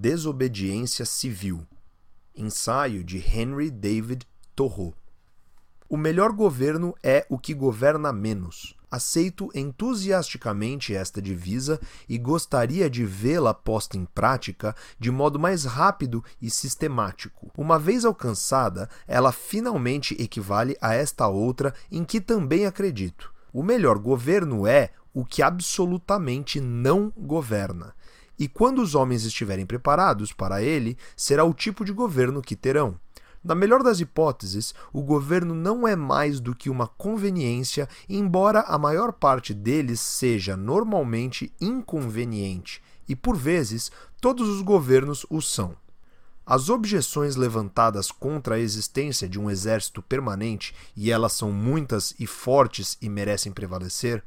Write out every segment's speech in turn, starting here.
desobediência civil. Ensaio de Henry David Thoreau. O melhor governo é o que governa menos. Aceito entusiasticamente esta divisa e gostaria de vê-la posta em prática de modo mais rápido e sistemático. Uma vez alcançada, ela finalmente equivale a esta outra em que também acredito. O melhor governo é o que absolutamente não governa. E quando os homens estiverem preparados para ele, será o tipo de governo que terão. Na melhor das hipóteses, o governo não é mais do que uma conveniência, embora a maior parte deles seja normalmente inconveniente, e por vezes todos os governos o são. As objeções levantadas contra a existência de um exército permanente, e elas são muitas e fortes e merecem prevalecer,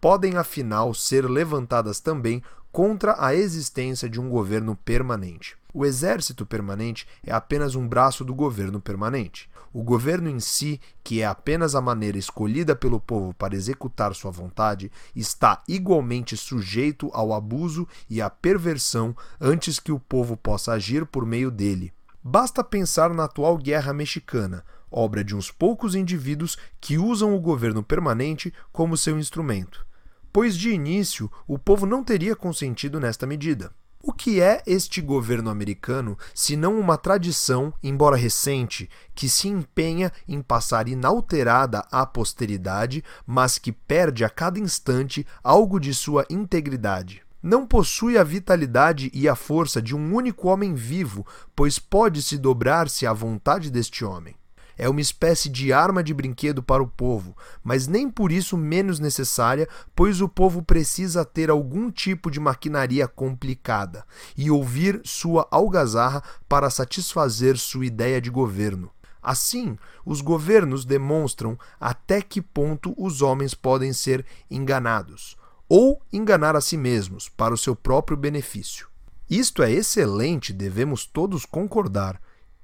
podem afinal ser levantadas também contra a existência de um governo permanente. O exército permanente é apenas um braço do governo permanente. O governo em si, que é apenas a maneira escolhida pelo povo para executar sua vontade, está igualmente sujeito ao abuso e à perversão antes que o povo possa agir por meio dele. Basta pensar na atual guerra mexicana, obra de uns poucos indivíduos que usam o governo permanente como seu instrumento. Pois de início o povo não teria consentido nesta medida. O que é este governo americano se não uma tradição, embora recente, que se empenha em passar inalterada à posteridade, mas que perde a cada instante algo de sua integridade? Não possui a vitalidade e a força de um único homem vivo, pois pode se dobrar-se à vontade deste homem é uma espécie de arma de brinquedo para o povo, mas nem por isso menos necessária, pois o povo precisa ter algum tipo de maquinaria complicada e ouvir sua algazarra para satisfazer sua ideia de governo. Assim, os governos demonstram até que ponto os homens podem ser enganados, ou enganar a si mesmos para o seu próprio benefício. Isto é excelente, devemos todos concordar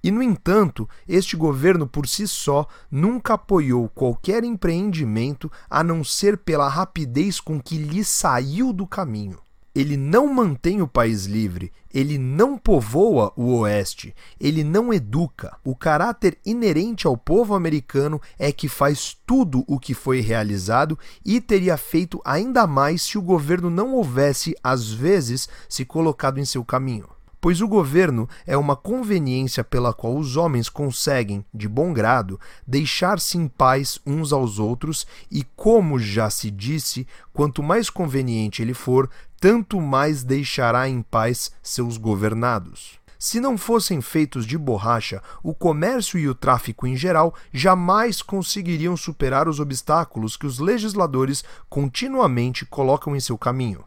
e, no entanto, este governo por si só nunca apoiou qualquer empreendimento a não ser pela rapidez com que lhe saiu do caminho. Ele não mantém o país livre, ele não povoa o Oeste, ele não educa. O caráter inerente ao povo americano é que faz tudo o que foi realizado e teria feito ainda mais se o governo não houvesse, às vezes, se colocado em seu caminho pois o governo é uma conveniência pela qual os homens conseguem, de bom grado, deixar-se em paz uns aos outros, e como já se disse, quanto mais conveniente ele for, tanto mais deixará em paz seus governados. Se não fossem feitos de borracha, o comércio e o tráfico em geral jamais conseguiriam superar os obstáculos que os legisladores continuamente colocam em seu caminho.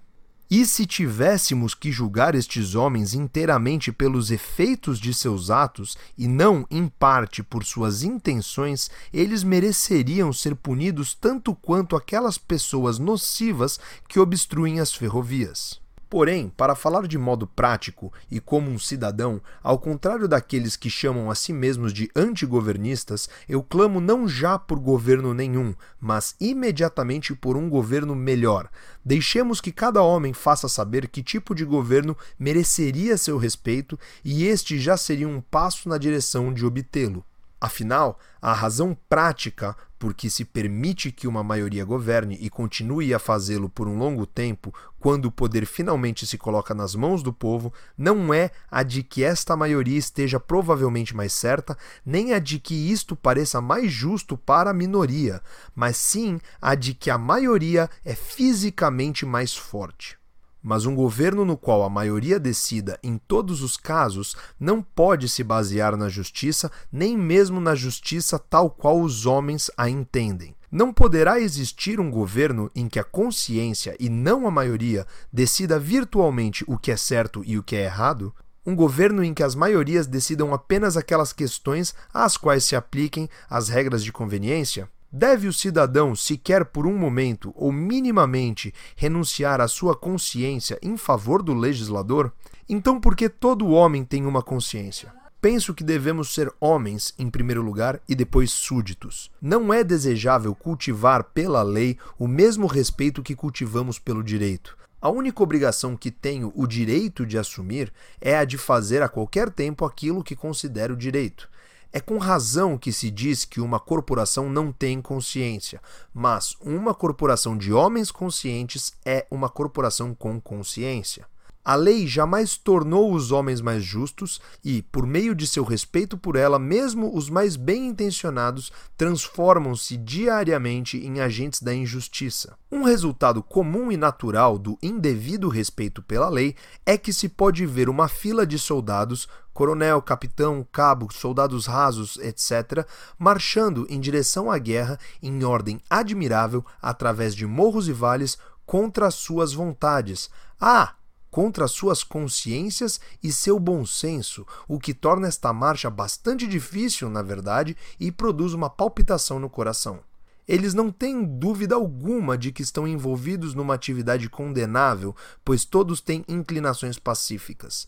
E se tivéssemos que julgar estes homens inteiramente pelos efeitos de seus atos e não em parte por suas intenções, eles mereceriam ser punidos tanto quanto aquelas pessoas nocivas que obstruem as ferrovias. Porém, para falar de modo prático e como um cidadão, ao contrário daqueles que chamam a si mesmos de antigovernistas, eu clamo não já por governo nenhum, mas imediatamente por um governo melhor. Deixemos que cada homem faça saber que tipo de governo mereceria seu respeito, e este já seria um passo na direção de obtê-lo. Afinal, a razão prática por que se permite que uma maioria governe e continue a fazê-lo por um longo tempo, quando o poder finalmente se coloca nas mãos do povo, não é a de que esta maioria esteja provavelmente mais certa, nem a de que isto pareça mais justo para a minoria, mas sim a de que a maioria é fisicamente mais forte. Mas um governo no qual a maioria decida em todos os casos não pode se basear na justiça, nem mesmo na justiça tal qual os homens a entendem. Não poderá existir um governo em que a consciência e não a maioria decida virtualmente o que é certo e o que é errado? Um governo em que as maiorias decidam apenas aquelas questões às quais se apliquem as regras de conveniência? Deve o cidadão, sequer por um momento ou minimamente, renunciar à sua consciência em favor do legislador? Então, por que todo homem tem uma consciência? Penso que devemos ser homens em primeiro lugar e depois súditos. Não é desejável cultivar pela lei o mesmo respeito que cultivamos pelo direito. A única obrigação que tenho o direito de assumir é a de fazer a qualquer tempo aquilo que considero direito. É com razão que se diz que uma corporação não tem consciência, mas uma corporação de homens conscientes é uma corporação com consciência. A lei jamais tornou os homens mais justos e, por meio de seu respeito por ela, mesmo os mais bem intencionados transformam-se diariamente em agentes da injustiça. Um resultado comum e natural do indevido respeito pela lei é que se pode ver uma fila de soldados coronel, capitão, cabo, soldados rasos, etc., marchando em direção à guerra em ordem admirável através de morros e vales contra suas vontades. Ah, contra suas consciências e seu bom senso, o que torna esta marcha bastante difícil, na verdade, e produz uma palpitação no coração. Eles não têm dúvida alguma de que estão envolvidos numa atividade condenável, pois todos têm inclinações pacíficas.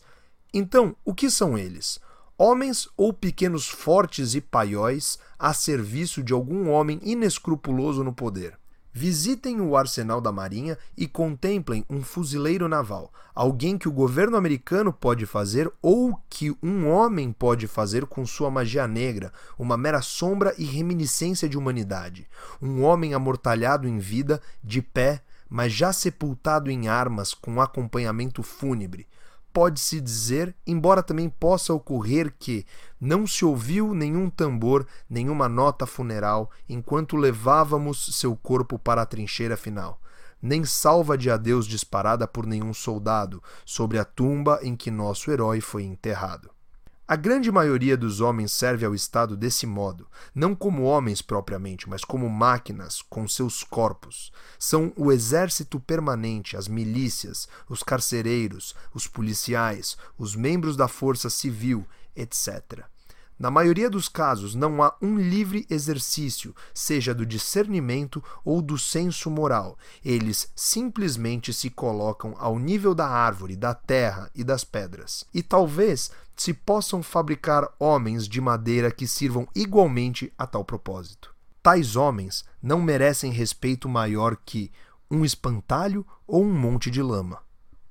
Então, o que são eles? Homens ou pequenos fortes e paióis a serviço de algum homem inescrupuloso no poder. Visitem o arsenal da Marinha e contemplem um fuzileiro naval, alguém que o governo americano pode fazer ou que um homem pode fazer com sua magia negra, uma mera sombra e reminiscência de humanidade. Um homem amortalhado em vida, de pé, mas já sepultado em armas com acompanhamento fúnebre pode-se dizer, embora também possa ocorrer que não se ouviu nenhum tambor, nenhuma nota funeral, enquanto levávamos seu corpo para a trincheira final, nem salva de adeus disparada por nenhum soldado sobre a tumba em que nosso herói foi enterrado. A grande maioria dos homens serve ao Estado desse modo, não como homens propriamente, mas como máquinas com seus corpos. São o exército permanente, as milícias, os carcereiros, os policiais, os membros da força civil, etc. Na maioria dos casos, não há um livre exercício, seja do discernimento ou do senso moral. Eles simplesmente se colocam ao nível da árvore, da terra e das pedras. E talvez se possam fabricar homens de madeira que sirvam igualmente a tal propósito. Tais homens não merecem respeito maior que um espantalho ou um monte de lama.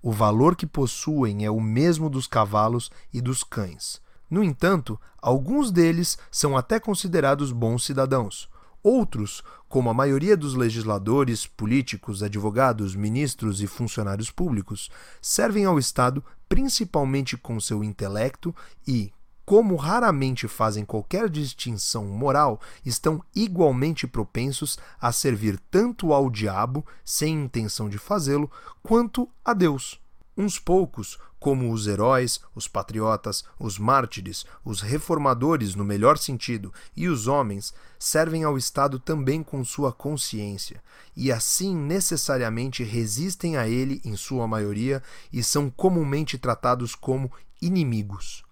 O valor que possuem é o mesmo dos cavalos e dos cães. No entanto, alguns deles são até considerados bons cidadãos. Outros, como a maioria dos legisladores, políticos, advogados, ministros e funcionários públicos, servem ao Estado principalmente com seu intelecto e, como raramente fazem qualquer distinção moral, estão igualmente propensos a servir tanto ao diabo, sem intenção de fazê-lo, quanto a Deus. Uns poucos, como os heróis, os patriotas, os mártires, os reformadores no melhor sentido e os homens, servem ao Estado também com sua consciência, e assim necessariamente resistem a ele em sua maioria e são comumente tratados como inimigos.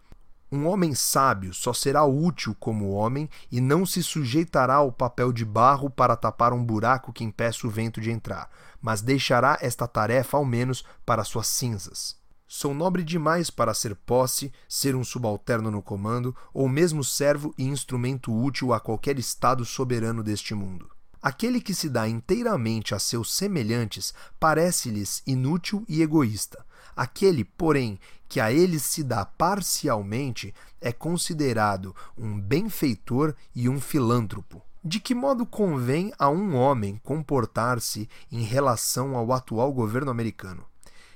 Um homem sábio só será útil como homem e não se sujeitará ao papel de barro para tapar um buraco que impeça o vento de entrar, mas deixará esta tarefa ao menos para suas cinzas. Sou nobre demais para ser posse, ser um subalterno no comando, ou mesmo servo e instrumento útil a qualquer Estado soberano deste mundo. Aquele que se dá inteiramente a seus semelhantes parece-lhes inútil e egoísta. Aquele, porém, que a eles se dá parcialmente é considerado um benfeitor e um filântropo. De que modo convém a um homem comportar-se em relação ao atual governo americano?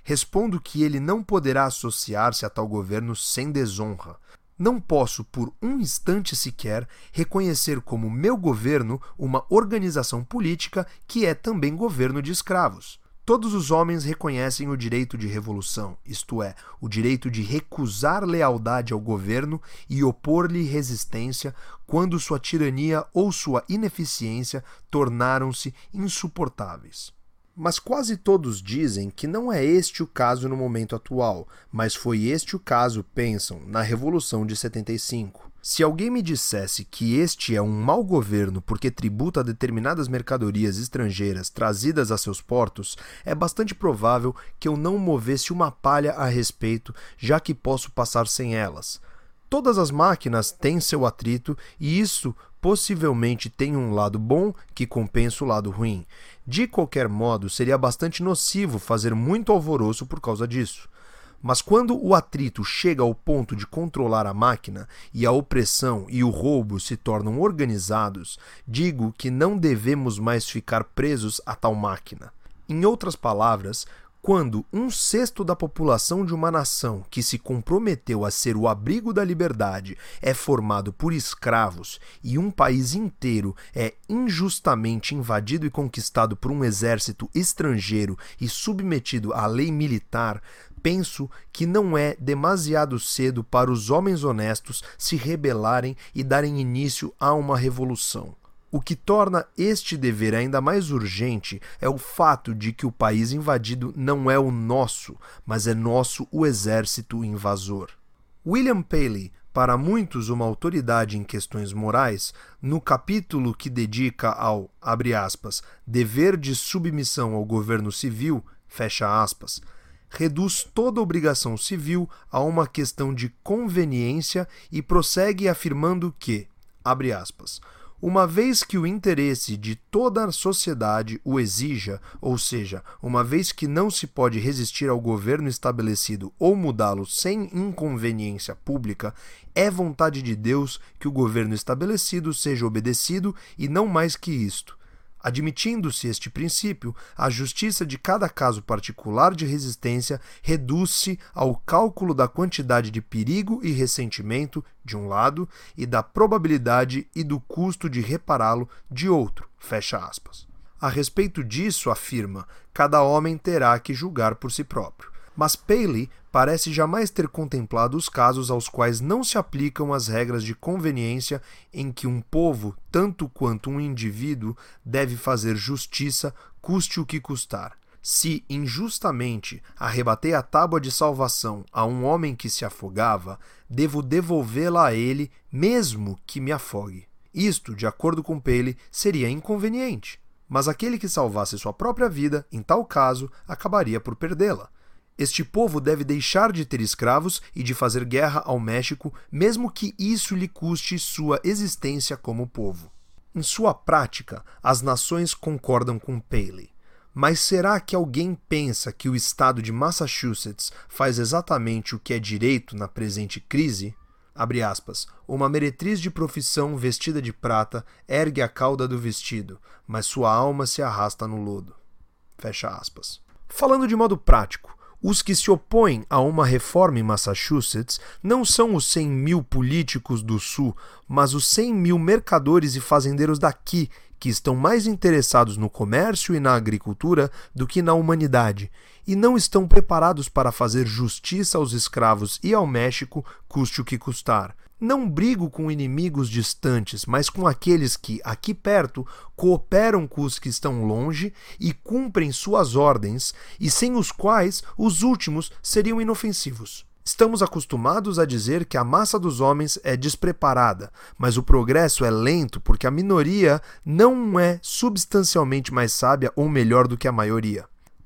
respondo que ele não poderá associar-se a tal governo sem desonra. Não posso, por um instante sequer, reconhecer como meu governo uma organização política que é também governo de escravos. Todos os homens reconhecem o direito de revolução, isto é, o direito de recusar lealdade ao governo e opor-lhe resistência quando sua tirania ou sua ineficiência tornaram-se insuportáveis. Mas quase todos dizem que não é este o caso no momento atual, mas foi este o caso, pensam, na Revolução de 75. Se alguém me dissesse que este é um mau governo porque tributa determinadas mercadorias estrangeiras trazidas a seus portos, é bastante provável que eu não movesse uma palha a respeito, já que posso passar sem elas. Todas as máquinas têm seu atrito e isso possivelmente tem um lado bom que compensa o lado ruim. De qualquer modo, seria bastante nocivo fazer muito alvoroço por causa disso. Mas quando o atrito chega ao ponto de controlar a máquina e a opressão e o roubo se tornam organizados, digo que não devemos mais ficar presos a tal máquina. Em outras palavras, quando um sexto da população de uma nação que se comprometeu a ser o abrigo da liberdade é formado por escravos e um país inteiro é injustamente invadido e conquistado por um exército estrangeiro e submetido à lei militar, penso que não é demasiado cedo para os homens honestos se rebelarem e darem início a uma revolução. O que torna este dever ainda mais urgente é o fato de que o país invadido não é o nosso, mas é nosso o exército invasor. William Paley, para muitos uma autoridade em questões morais, no capítulo que dedica ao, aspas, dever de submissão ao governo civil, fecha aspas, reduz toda obrigação civil a uma questão de conveniência e prossegue afirmando que, abre aspas, uma vez que o interesse de toda a sociedade o exija, ou seja, uma vez que não se pode resistir ao governo estabelecido ou mudá-lo sem inconveniência pública, é vontade de Deus que o governo estabelecido seja obedecido e não mais que isto. Admitindo-se este princípio, a justiça de cada caso particular de resistência reduz-se ao cálculo da quantidade de perigo e ressentimento, de um lado, e da probabilidade e do custo de repará-lo, de outro. Fecha aspas. A respeito disso, afirma, cada homem terá que julgar por si próprio. Mas Paley parece jamais ter contemplado os casos aos quais não se aplicam as regras de conveniência em que um povo, tanto quanto um indivíduo, deve fazer justiça, custe o que custar. Se injustamente arrebatei a tábua de salvação a um homem que se afogava, devo devolvê-la a ele, mesmo que me afogue. Isto, de acordo com Paley, seria inconveniente. Mas aquele que salvasse sua própria vida, em tal caso, acabaria por perdê-la. Este povo deve deixar de ter escravos e de fazer guerra ao México, mesmo que isso lhe custe sua existência como povo. Em sua prática, as nações concordam com Paley. Mas será que alguém pensa que o estado de Massachusetts faz exatamente o que é direito na presente crise? Aspas, uma meretriz de profissão vestida de prata ergue a cauda do vestido, mas sua alma se arrasta no lodo. Fecha aspas. Falando de modo prático, os que se opõem a uma reforma em Massachusetts não são os 100 mil políticos do Sul, mas os 100 mil mercadores e fazendeiros daqui que estão mais interessados no comércio e na agricultura do que na humanidade, e não estão preparados para fazer justiça aos escravos e ao México, custe o que custar. Não brigo com inimigos distantes, mas com aqueles que, aqui perto, cooperam com os que estão longe e cumprem suas ordens, e sem os quais os últimos seriam inofensivos. Estamos acostumados a dizer que a massa dos homens é despreparada, mas o progresso é lento porque a minoria não é substancialmente mais sábia ou melhor do que a maioria.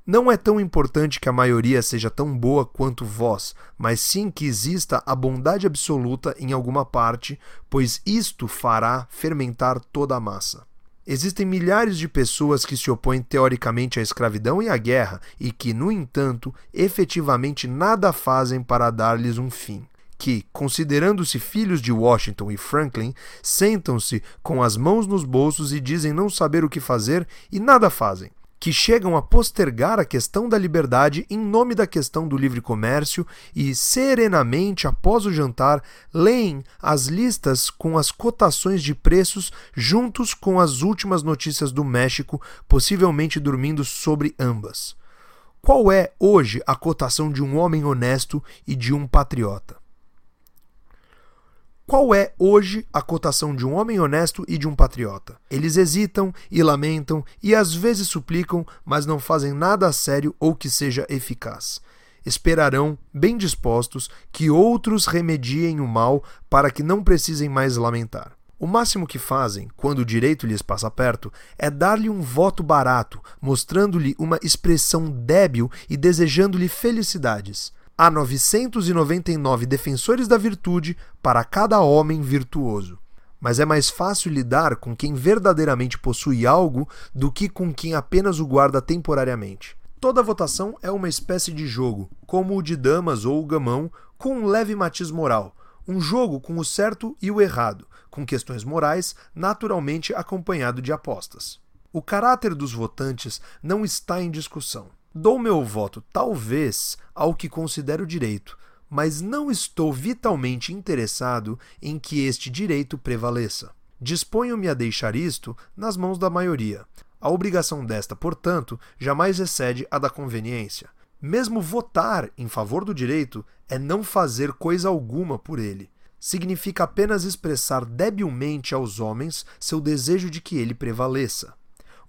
Não é tão importante que a maioria seja tão boa quanto vós, mas sim que exista a bondade absoluta em alguma parte, pois isto fará fermentar toda a massa. Existem milhares de pessoas que se opõem teoricamente à escravidão e à guerra e que, no entanto, efetivamente nada fazem para dar-lhes um fim que, considerando-se filhos de Washington e Franklin, sentam-se com as mãos nos bolsos e dizem não saber o que fazer e nada fazem que chegam a postergar a questão da liberdade em nome da questão do livre comércio e, serenamente após o jantar, leem as listas com as cotações de preços juntos com as últimas notícias do México, possivelmente dormindo sobre ambas. Qual é hoje a cotação de um homem honesto e de um patriota? Qual é hoje a cotação de um homem honesto e de um patriota? Eles hesitam e lamentam e às vezes suplicam, mas não fazem nada a sério ou que seja eficaz. Esperarão, bem dispostos, que outros remediem o mal para que não precisem mais lamentar. O máximo que fazem, quando o direito lhes passa perto, é dar-lhe um voto barato, mostrando-lhe uma expressão débil e desejando-lhe felicidades. Há 999 defensores da virtude para cada homem virtuoso. mas é mais fácil lidar com quem verdadeiramente possui algo do que com quem apenas o guarda temporariamente. Toda votação é uma espécie de jogo, como o de damas ou o gamão, com um leve matiz moral, um jogo com o certo e o errado, com questões morais, naturalmente acompanhado de apostas. O caráter dos votantes não está em discussão. Dou meu voto, talvez, ao que considero direito, mas não estou vitalmente interessado em que este direito prevaleça. Disponho-me a deixar isto nas mãos da maioria. A obrigação desta, portanto, jamais excede a da conveniência. Mesmo votar em favor do direito é não fazer coisa alguma por ele. Significa apenas expressar debilmente aos homens seu desejo de que ele prevaleça.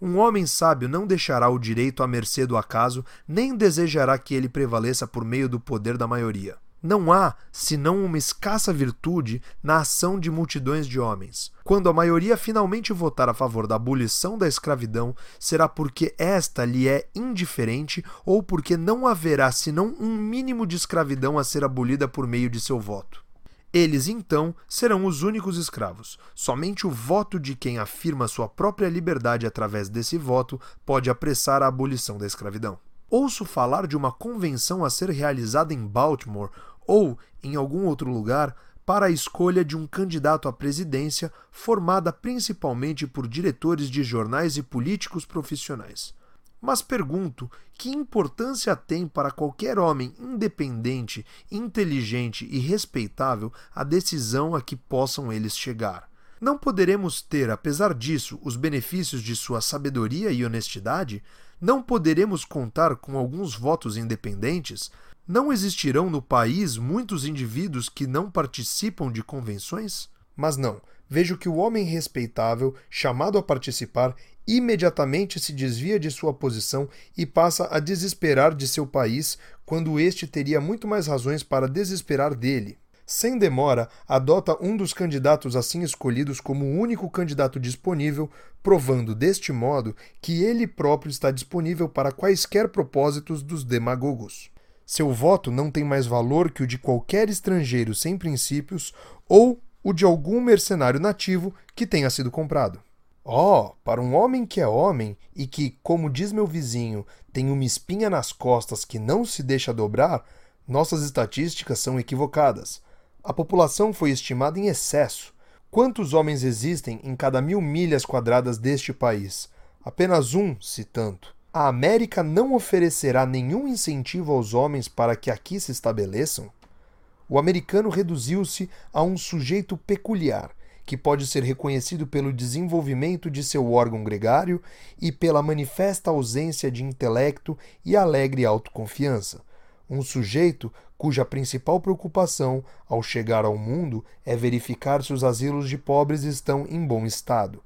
Um homem sábio não deixará o direito à mercê do acaso, nem desejará que ele prevaleça por meio do poder da maioria. Não há senão uma escassa virtude na ação de multidões de homens. Quando a maioria finalmente votar a favor da abolição da escravidão, será porque esta lhe é indiferente ou porque não haverá senão um mínimo de escravidão a ser abolida por meio de seu voto. Eles então serão os únicos escravos. Somente o voto de quem afirma sua própria liberdade através desse voto pode apressar a abolição da escravidão. Ouço falar de uma convenção a ser realizada em Baltimore ou em algum outro lugar para a escolha de um candidato à presidência formada principalmente por diretores de jornais e políticos profissionais. Mas pergunto: que importância tem para qualquer homem independente, inteligente e respeitável a decisão a que possam eles chegar? Não poderemos ter, apesar disso, os benefícios de sua sabedoria e honestidade? Não poderemos contar com alguns votos independentes? Não existirão no país muitos indivíduos que não participam de convenções? Mas não, vejo que o homem respeitável, chamado a participar, imediatamente se desvia de sua posição e passa a desesperar de seu país, quando este teria muito mais razões para desesperar dele. Sem demora, adota um dos candidatos assim escolhidos como o único candidato disponível, provando deste modo que ele próprio está disponível para quaisquer propósitos dos demagogos. Seu voto não tem mais valor que o de qualquer estrangeiro sem princípios ou o de algum mercenário nativo que tenha sido comprado. Oh, para um homem que é homem e que, como diz meu vizinho, tem uma espinha nas costas que não se deixa dobrar, nossas estatísticas são equivocadas. A população foi estimada em excesso. Quantos homens existem em cada mil milhas quadradas deste país? Apenas um, se tanto. A América não oferecerá nenhum incentivo aos homens para que aqui se estabeleçam? O americano reduziu-se a um sujeito peculiar que pode ser reconhecido pelo desenvolvimento de seu órgão gregário e pela manifesta ausência de intelecto e alegre autoconfiança. Um sujeito cuja principal preocupação ao chegar ao mundo é verificar se os asilos de pobres estão em bom estado,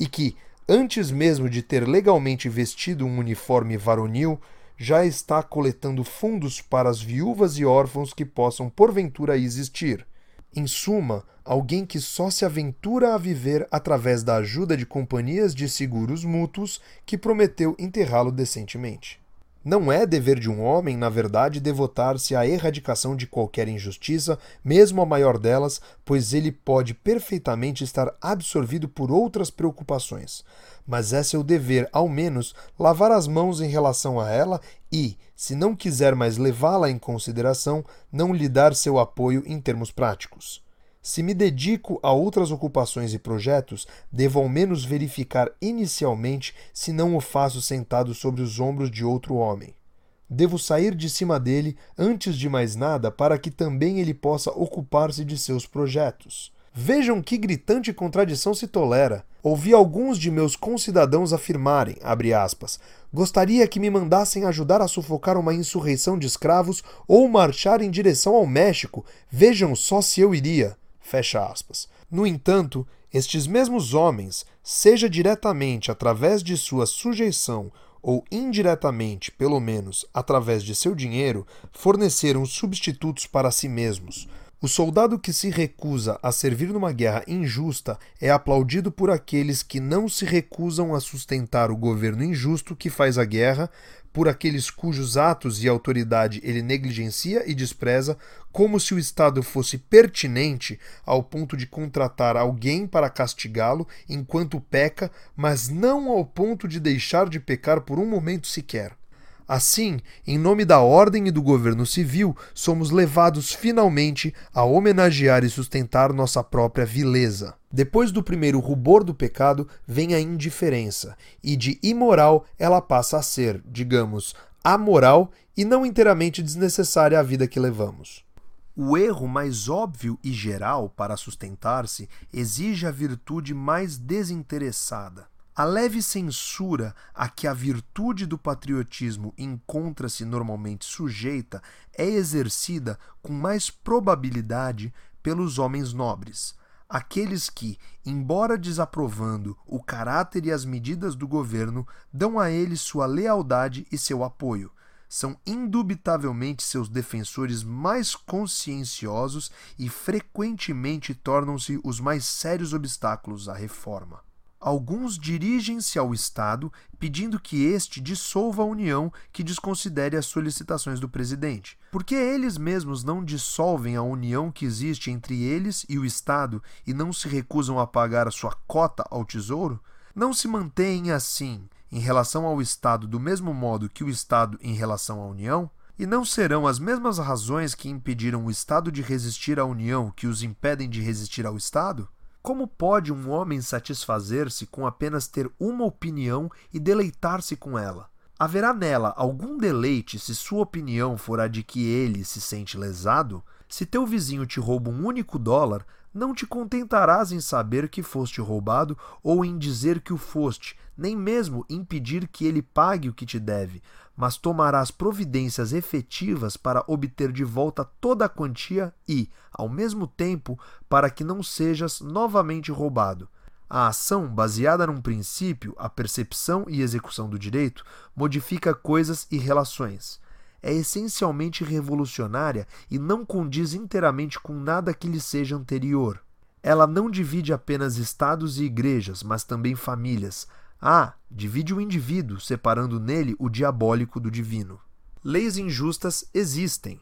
e que, antes mesmo de ter legalmente vestido um uniforme varonil, já está coletando fundos para as viúvas e órfãos que possam porventura existir. Em suma, alguém que só se aventura a viver através da ajuda de companhias de seguros mútuos que prometeu enterrá-lo decentemente. Não é dever de um homem, na verdade, devotar-se à erradicação de qualquer injustiça, mesmo a maior delas, pois ele pode perfeitamente estar absorvido por outras preocupações mas é seu dever, ao menos, lavar as mãos em relação a ela e, se não quiser mais levá-la em consideração, não lhe dar seu apoio em termos práticos. Se me dedico a outras ocupações e projetos, devo ao menos verificar inicialmente se não o faço sentado sobre os ombros de outro homem. Devo sair de cima dele antes de mais nada para que também ele possa ocupar-se de seus projetos. Vejam que gritante contradição se tolera. Ouvi alguns de meus concidadãos afirmarem, aspas, gostaria que me mandassem ajudar a sufocar uma insurreição de escravos ou marchar em direção ao México. Vejam só se eu iria. Fecha aspas. No entanto, estes mesmos homens, seja diretamente através de sua sujeição ou indiretamente, pelo menos, através de seu dinheiro, forneceram substitutos para si mesmos O soldado que se recusa a servir numa guerra injusta é aplaudido por aqueles que não se recusam a sustentar o governo injusto que faz a guerra, por aqueles cujos atos e autoridade ele negligencia e despreza, como se o Estado fosse pertinente ao ponto de contratar alguém para castigá-lo enquanto peca, mas não ao ponto de deixar de pecar por um momento sequer. Assim, em nome da ordem e do governo civil, somos levados finalmente a homenagear e sustentar nossa própria vileza. Depois do primeiro rubor do pecado vem a indiferença, e de imoral ela passa a ser, digamos, amoral e não inteiramente desnecessária à vida que levamos. O erro mais óbvio e geral para sustentar-se exige a virtude mais desinteressada. A leve censura a que a virtude do patriotismo encontra-se normalmente sujeita é exercida com mais probabilidade pelos homens nobres, aqueles que, embora desaprovando o caráter e as medidas do governo, dão a ele sua lealdade e seu apoio. São indubitavelmente seus defensores mais conscienciosos e frequentemente tornam-se os mais sérios obstáculos à reforma alguns dirigem-se ao Estado pedindo que este dissolva a União que desconsidere as solicitações do presidente. Porque eles mesmos não dissolvem a união que existe entre eles e o Estado e não se recusam a pagar a sua cota ao Tesouro? Não se mantêm assim em relação ao Estado do mesmo modo que o Estado em relação à União? E não serão as mesmas razões que impediram o Estado de resistir à União que os impedem de resistir ao Estado? Como pode um homem satisfazer-se com apenas ter uma opinião e deleitar-se com ela? Haverá nela algum deleite se sua opinião for a de que ele se sente lesado? Se teu vizinho te rouba um único dólar, não te contentarás em saber que foste roubado ou em dizer que o foste, nem mesmo impedir que ele pague o que te deve, mas tomarás providências efetivas para obter de volta toda a quantia e, ao mesmo tempo, para que não sejas novamente roubado. A ação, baseada num princípio, a percepção e execução do direito, modifica coisas e relações. É essencialmente revolucionária e não condiz inteiramente com nada que lhe seja anterior. Ela não divide apenas estados e igrejas, mas também famílias, a divide o indivíduo, separando nele o diabólico do divino. Leis injustas existem.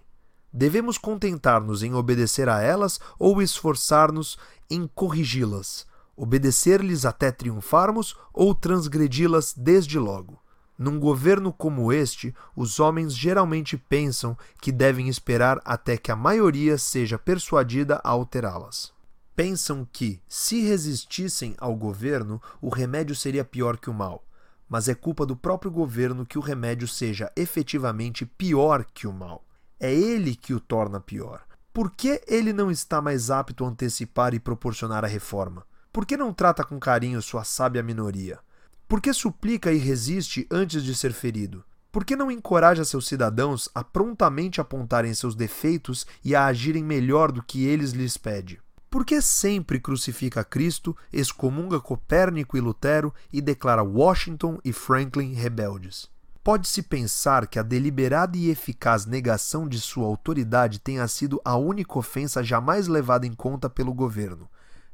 Devemos contentar-nos em obedecer a elas ou esforçar-nos em corrigi-las, obedecer-lhes até triunfarmos ou transgredi-las desde logo. Num governo como este, os homens geralmente pensam que devem esperar até que a maioria seja persuadida a alterá-las pensam que, se resistissem ao governo, o remédio seria pior que o mal. Mas é culpa do próprio governo que o remédio seja efetivamente pior que o mal. É ele que o torna pior. Por que ele não está mais apto a antecipar e proporcionar a reforma? Por que não trata com carinho sua sábia minoria? Por que suplica e resiste antes de ser ferido? Por que não encoraja seus cidadãos a prontamente apontarem seus defeitos e a agirem melhor do que eles lhes pede? Por que sempre crucifica Cristo, excomunga Copérnico e Lutero e declara Washington e Franklin rebeldes? Pode-se pensar que a deliberada e eficaz negação de sua autoridade tenha sido a única ofensa jamais levada em conta pelo governo.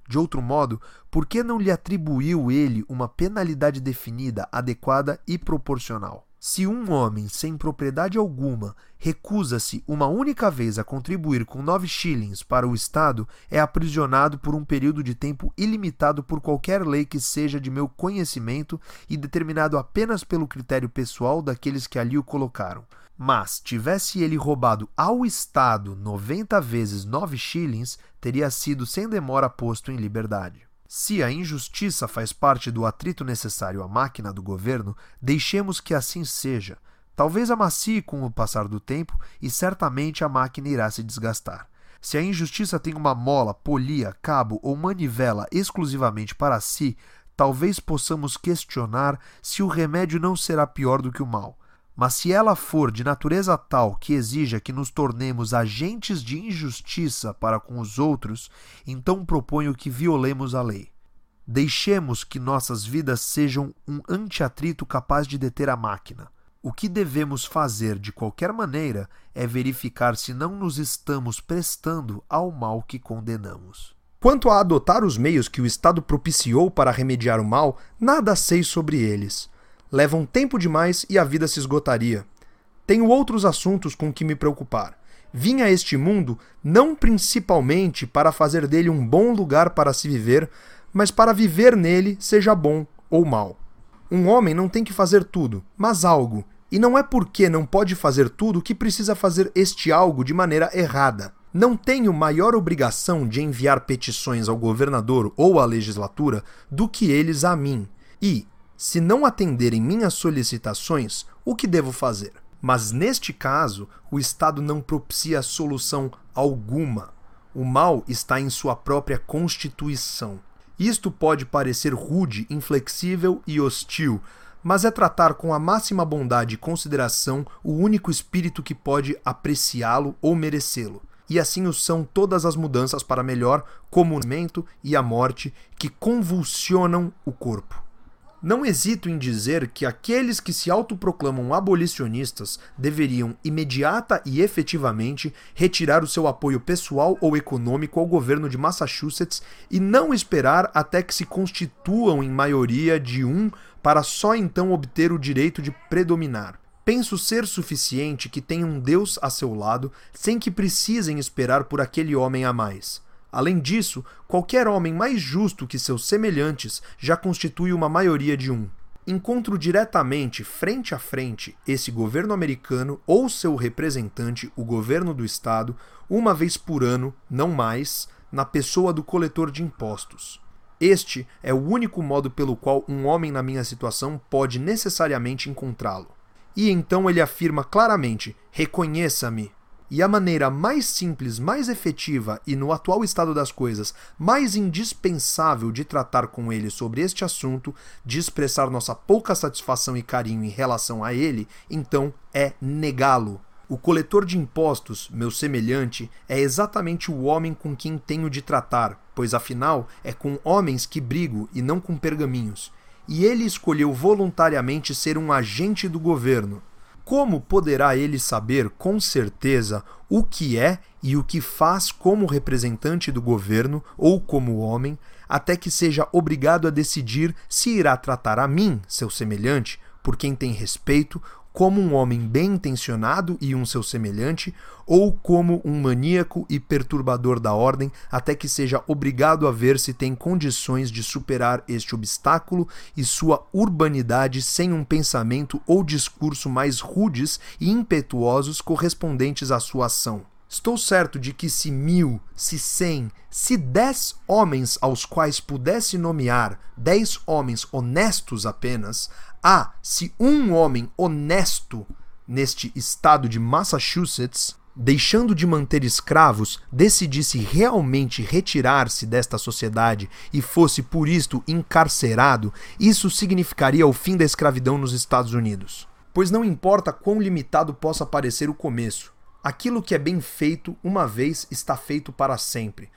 De outro modo, por que não lhe atribuiu ele uma penalidade definida, adequada e proporcional? Se um homem sem propriedade alguma recusa-se uma única vez a contribuir com nove shillings para o Estado, é aprisionado por um período de tempo ilimitado por qualquer lei que seja de meu conhecimento e determinado apenas pelo critério pessoal daqueles que ali o colocaram. Mas, tivesse ele roubado ao Estado noventa vezes nove shillings, teria sido sem demora posto em liberdade. Se a injustiça faz parte do atrito necessário à máquina do governo, deixemos que assim seja. Talvez amacie com o passar do tempo e certamente a máquina irá se desgastar. Se a injustiça tem uma mola, polia, cabo ou manivela exclusivamente para si, talvez possamos questionar se o remédio não será pior do que o mal. Mas se ela for de natureza tal que exija que nos tornemos agentes de injustiça para com os outros, então proponho que violemos a lei. Deixemos que nossas vidas sejam um antiatrito capaz de deter a máquina. O que devemos fazer de qualquer maneira é verificar se não nos estamos prestando ao mal que condenamos. Quanto a adotar os meios que o Estado propiciou para remediar o mal, nada sei sobre eles. Levam tempo demais e a vida se esgotaria. Tenho outros assuntos com que me preocupar. Vim a este mundo não principalmente para fazer dele um bom lugar para se viver, mas para viver nele, seja bom ou mal. Um homem não tem que fazer tudo, mas algo, e não é porque não pode fazer tudo que precisa fazer este algo de maneira errada. Não tenho maior obrigação de enviar petições ao governador ou à legislatura do que eles a mim. E, se não atenderem minhas solicitações, o que devo fazer? Mas neste caso, o Estado não propicia solução alguma. O mal está em sua própria constituição. Isto pode parecer rude, inflexível e hostil, mas é tratar com a máxima bondade e consideração o único espírito que pode apreciá-lo ou merecê-lo. E assim o são todas as mudanças para melhor, como o momento e a morte que convulsionam o corpo. Não hesito em dizer que aqueles que se autoproclamam abolicionistas deveriam imediata e efetivamente retirar o seu apoio pessoal ou econômico ao governo de Massachusetts e não esperar até que se constituam em maioria de um para só então obter o direito de predominar. Penso ser suficiente que tenham Deus a seu lado sem que precisem esperar por aquele homem a mais. Além disso, qualquer homem mais justo que seus semelhantes já constitui uma maioria de um. Encontro diretamente, frente a frente, esse governo americano ou seu representante, o governo do Estado, uma vez por ano, não mais, na pessoa do coletor de impostos. Este é o único modo pelo qual um homem na minha situação pode necessariamente encontrá-lo. E então ele afirma claramente: reconheça-me. E a maneira mais simples, mais efetiva e, no atual estado das coisas, mais indispensável de tratar com ele sobre este assunto, de expressar nossa pouca satisfação e carinho em relação a ele, então é negá-lo. O coletor de impostos, meu semelhante, é exatamente o homem com quem tenho de tratar, pois afinal é com homens que brigo e não com pergaminhos. E ele escolheu voluntariamente ser um agente do governo. Como poderá ele saber com certeza o que é e o que faz como representante do governo ou como homem, até que seja obrigado a decidir se irá tratar a mim, seu semelhante, por quem tem respeito, como um homem bem intencionado e um seu semelhante, ou como um maníaco e perturbador da ordem, até que seja obrigado a ver se tem condições de superar este obstáculo e sua urbanidade sem um pensamento ou discurso mais rudes e impetuosos correspondentes à sua ação. Estou certo de que se mil, se cem, se dez homens aos quais pudesse nomear, dez homens honestos apenas, há se um homem honesto neste estado de Massachusetts, deixando de manter escravos, decidisse realmente retirar-se desta sociedade e fosse por isto encarcerado, isso significaria o fim da escravidão nos Estados Unidos. Pois não importa quão limitado possa parecer o começo, Aquilo que é bem feito uma vez está feito para sempre.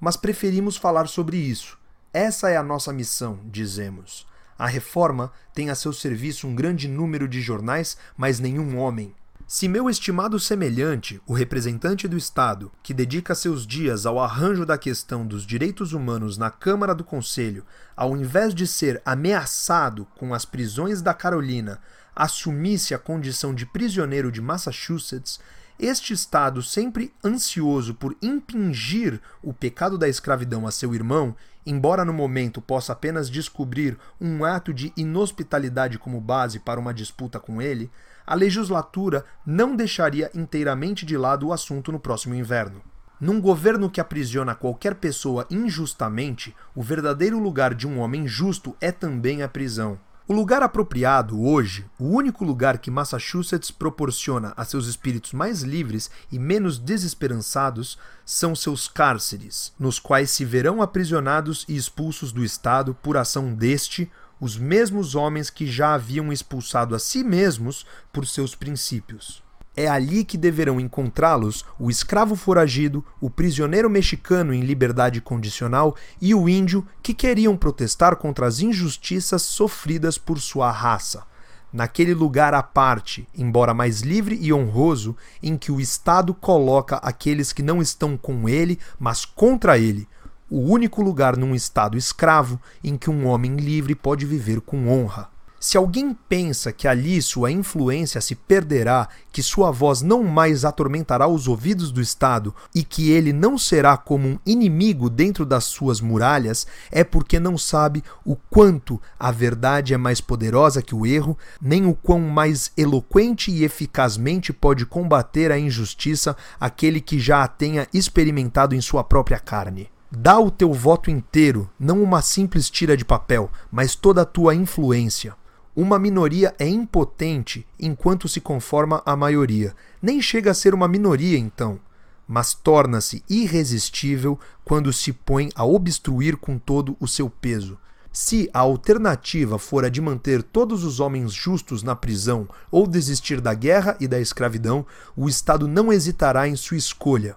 Mas preferimos falar sobre isso. Essa é a nossa missão, dizemos. A reforma tem a seu serviço um grande número de jornais, mas nenhum homem. Se meu estimado semelhante, o representante do Estado, que dedica seus dias ao arranjo da questão dos direitos humanos na Câmara do Conselho, ao invés de ser ameaçado com as prisões da Carolina, assumisse a condição de prisioneiro de Massachusetts, este Estado, sempre ansioso por impingir o pecado da escravidão a seu irmão, embora no momento possa apenas descobrir um ato de inhospitalidade como base para uma disputa com ele, a legislatura não deixaria inteiramente de lado o assunto no próximo inverno. Num governo que aprisiona qualquer pessoa injustamente, o verdadeiro lugar de um homem justo é também a prisão. O lugar apropriado hoje, o único lugar que Massachusetts proporciona a seus espíritos mais livres e menos desesperançados, são seus cárceres, nos quais se verão aprisionados e expulsos do Estado por ação deste os mesmos homens que já haviam expulsado a si mesmos por seus princípios. É ali que deverão encontrá-los o escravo foragido, o prisioneiro mexicano em liberdade condicional e o índio que queriam protestar contra as injustiças sofridas por sua raça. naquele lugar à parte, embora mais livre e honroso, em que o Estado coloca aqueles que não estão com ele, mas contra ele, o único lugar num Estado escravo em que um homem livre pode viver com honra. Se alguém pensa que ali sua influência se perderá, que sua voz não mais atormentará os ouvidos do Estado e que ele não será como um inimigo dentro das suas muralhas, é porque não sabe o quanto a verdade é mais poderosa que o erro, nem o quão mais eloquente e eficazmente pode combater a injustiça aquele que já a tenha experimentado em sua própria carne. Dá o teu voto inteiro, não uma simples tira de papel, mas toda a tua influência. Uma minoria é impotente enquanto se conforma à maioria. Nem chega a ser uma minoria, então, mas torna-se irresistível quando se põe a obstruir com todo o seu peso. Se a alternativa for a de manter todos os homens justos na prisão ou desistir da guerra e da escravidão, o Estado não hesitará em sua escolha.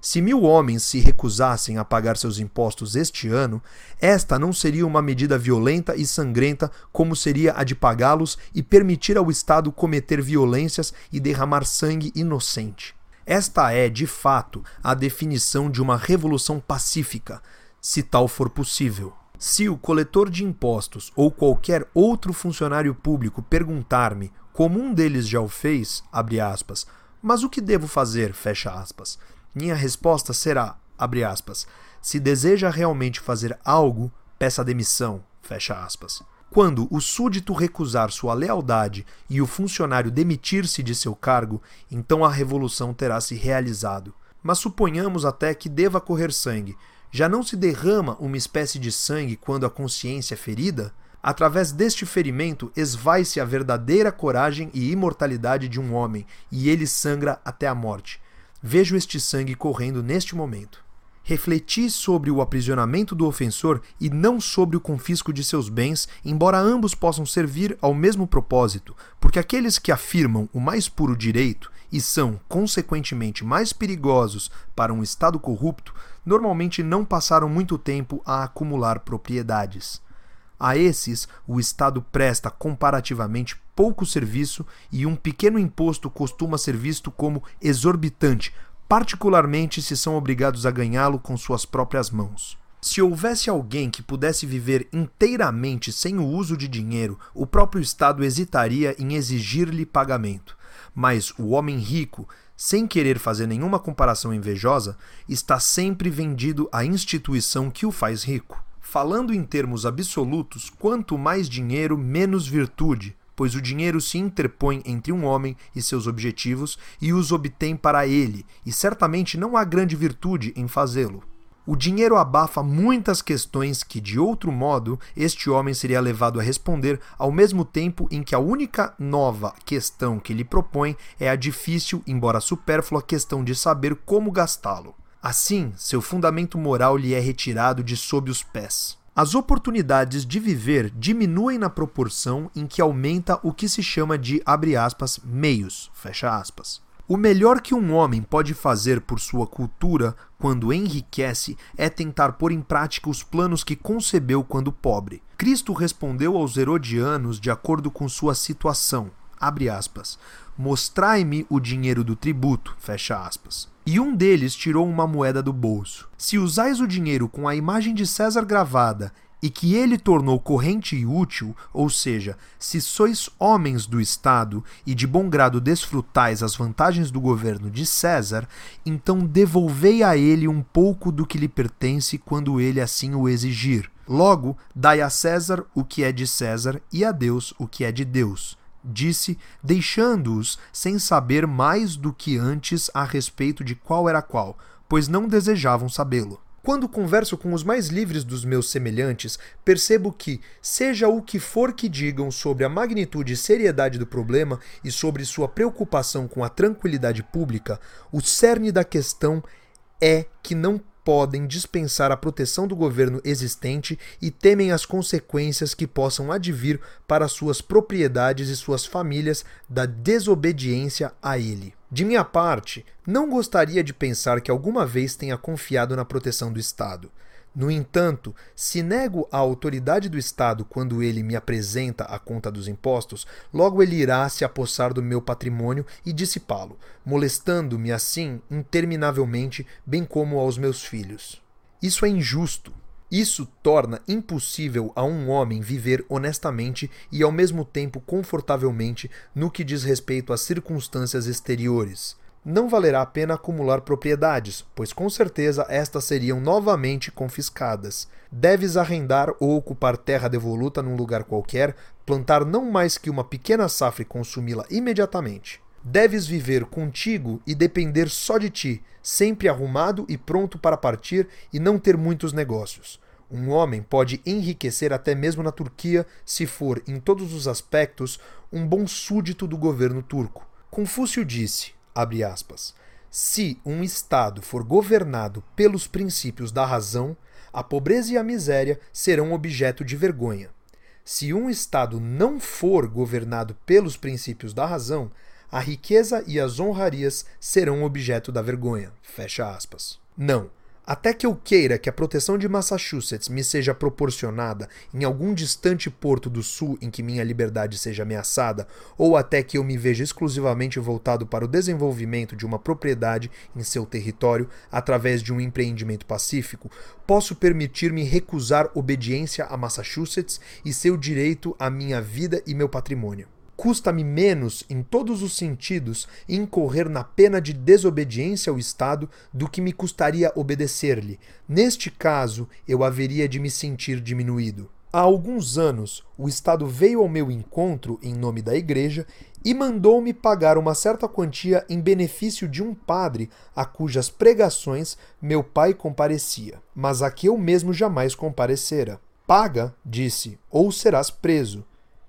Se mil homens se recusassem a pagar seus impostos este ano, esta não seria uma medida violenta e sangrenta como seria a de pagá-los e permitir ao Estado cometer violências e derramar sangue inocente. Esta é, de fato, a definição de uma revolução pacífica, se tal for possível. Se o coletor de impostos ou qualquer outro funcionário público perguntar-me, como um deles já o fez, aspas, mas o que devo fazer, minha resposta será, abre aspas, se deseja realmente fazer algo, peça demissão, fecha aspas. Quando o súdito recusar sua lealdade e o funcionário demitir-se de seu cargo, então a revolução terá se realizado. Mas suponhamos até que deva correr sangue. Já não se derrama uma espécie de sangue quando a consciência é ferida? Através deste ferimento esvai-se a verdadeira coragem e imortalidade de um homem, e ele sangra até a morte. Vejo este sangue correndo neste momento. Refleti sobre o aprisionamento do ofensor e não sobre o confisco de seus bens, embora ambos possam servir ao mesmo propósito, porque aqueles que afirmam o mais puro direito e são, consequentemente, mais perigosos para um Estado corrupto, normalmente não passaram muito tempo a acumular propriedades. A esses, o Estado presta comparativamente pouco serviço e um pequeno imposto costuma ser visto como exorbitante, particularmente se são obrigados a ganhá-lo com suas próprias mãos. Se houvesse alguém que pudesse viver inteiramente sem o uso de dinheiro, o próprio Estado hesitaria em exigir-lhe pagamento. Mas o homem rico, sem querer fazer nenhuma comparação invejosa, está sempre vendido à instituição que o faz rico. Falando em termos absolutos, quanto mais dinheiro, menos virtude, pois o dinheiro se interpõe entre um homem e seus objetivos e os obtém para ele, e certamente não há grande virtude em fazê-lo. O dinheiro abafa muitas questões que, de outro modo, este homem seria levado a responder, ao mesmo tempo em que a única nova questão que lhe propõe é a difícil, embora supérflua, questão de saber como gastá-lo. Assim, seu fundamento moral lhe é retirado de sob os pés. As oportunidades de viver diminuem na proporção em que aumenta o que se chama de aspas, meios. Aspas. O melhor que um homem pode fazer por sua cultura quando enriquece é tentar pôr em prática os planos que concebeu quando pobre. Cristo respondeu aos herodianos de acordo com sua situação. Mostrai-me o dinheiro do tributo. Fecha aspas e um deles tirou uma moeda do bolso. Se usais o dinheiro com a imagem de César gravada e que ele tornou corrente e útil, ou seja, se sois homens do Estado e de bom grado desfrutais as vantagens do governo de César, então devolvei a ele um pouco do que lhe pertence quando ele assim o exigir. Logo, dai a César o que é de César e a Deus o que é de Deus disse, deixando-os sem saber mais do que antes a respeito de qual era qual, pois não desejavam sabê-lo. Quando converso com os mais livres dos meus semelhantes, percebo que, seja o que for que digam sobre a magnitude e seriedade do problema e sobre sua preocupação com a tranquilidade pública, o cerne da questão é que não podem dispensar a proteção do governo existente e temem as consequências que possam advir para suas propriedades e suas famílias da desobediência a ele. De minha parte, não gostaria de pensar que alguma vez tenha confiado na proteção do Estado. No entanto, se nego a autoridade do Estado quando ele me apresenta a conta dos impostos, logo ele irá se apossar do meu patrimônio e dissipá-lo, molestando-me assim interminavelmente, bem como aos meus filhos. Isso é injusto. Isso torna impossível a um homem viver honestamente e ao mesmo tempo confortavelmente no que diz respeito às circunstâncias exteriores não valerá a pena acumular propriedades, pois com certeza estas seriam novamente confiscadas. Deves arrendar ou ocupar terra devoluta num lugar qualquer, plantar não mais que uma pequena safra e consumi-la imediatamente. Deves viver contigo e depender só de ti, sempre arrumado e pronto para partir e não ter muitos negócios. Um homem pode enriquecer até mesmo na Turquia se for, em todos os aspectos, um bom súdito do governo turco. Confúcio disse: abre aspas, se um Estado for governado pelos princípios da razão, a pobreza e a miséria serão objeto de vergonha. Se um Estado não for governado pelos princípios da razão, a riqueza e as honrarias serão objeto da vergonha. Fecha aspas. Não, até que eu queira que a proteção de Massachusetts me seja proporcionada em algum distante porto do sul em que minha liberdade seja ameaçada, ou até que eu me veja exclusivamente voltado para o desenvolvimento de uma propriedade em seu território através de um empreendimento pacífico, posso permitir-me recusar obediência a Massachusetts e seu direito à minha vida e meu patrimônio custa-me menos, em todos os sentidos, incorrer na pena de desobediência ao Estado do que me custaria obedecer-lhe. Neste caso, eu haveria de me sentir diminuído. Há alguns anos, o Estado veio ao meu encontro em nome da Igreja e mandou-me pagar uma certa quantia em benefício de um padre a cujas pregações meu pai comparecia, mas a que eu mesmo jamais comparecera. Paga, disse, ou serás preso.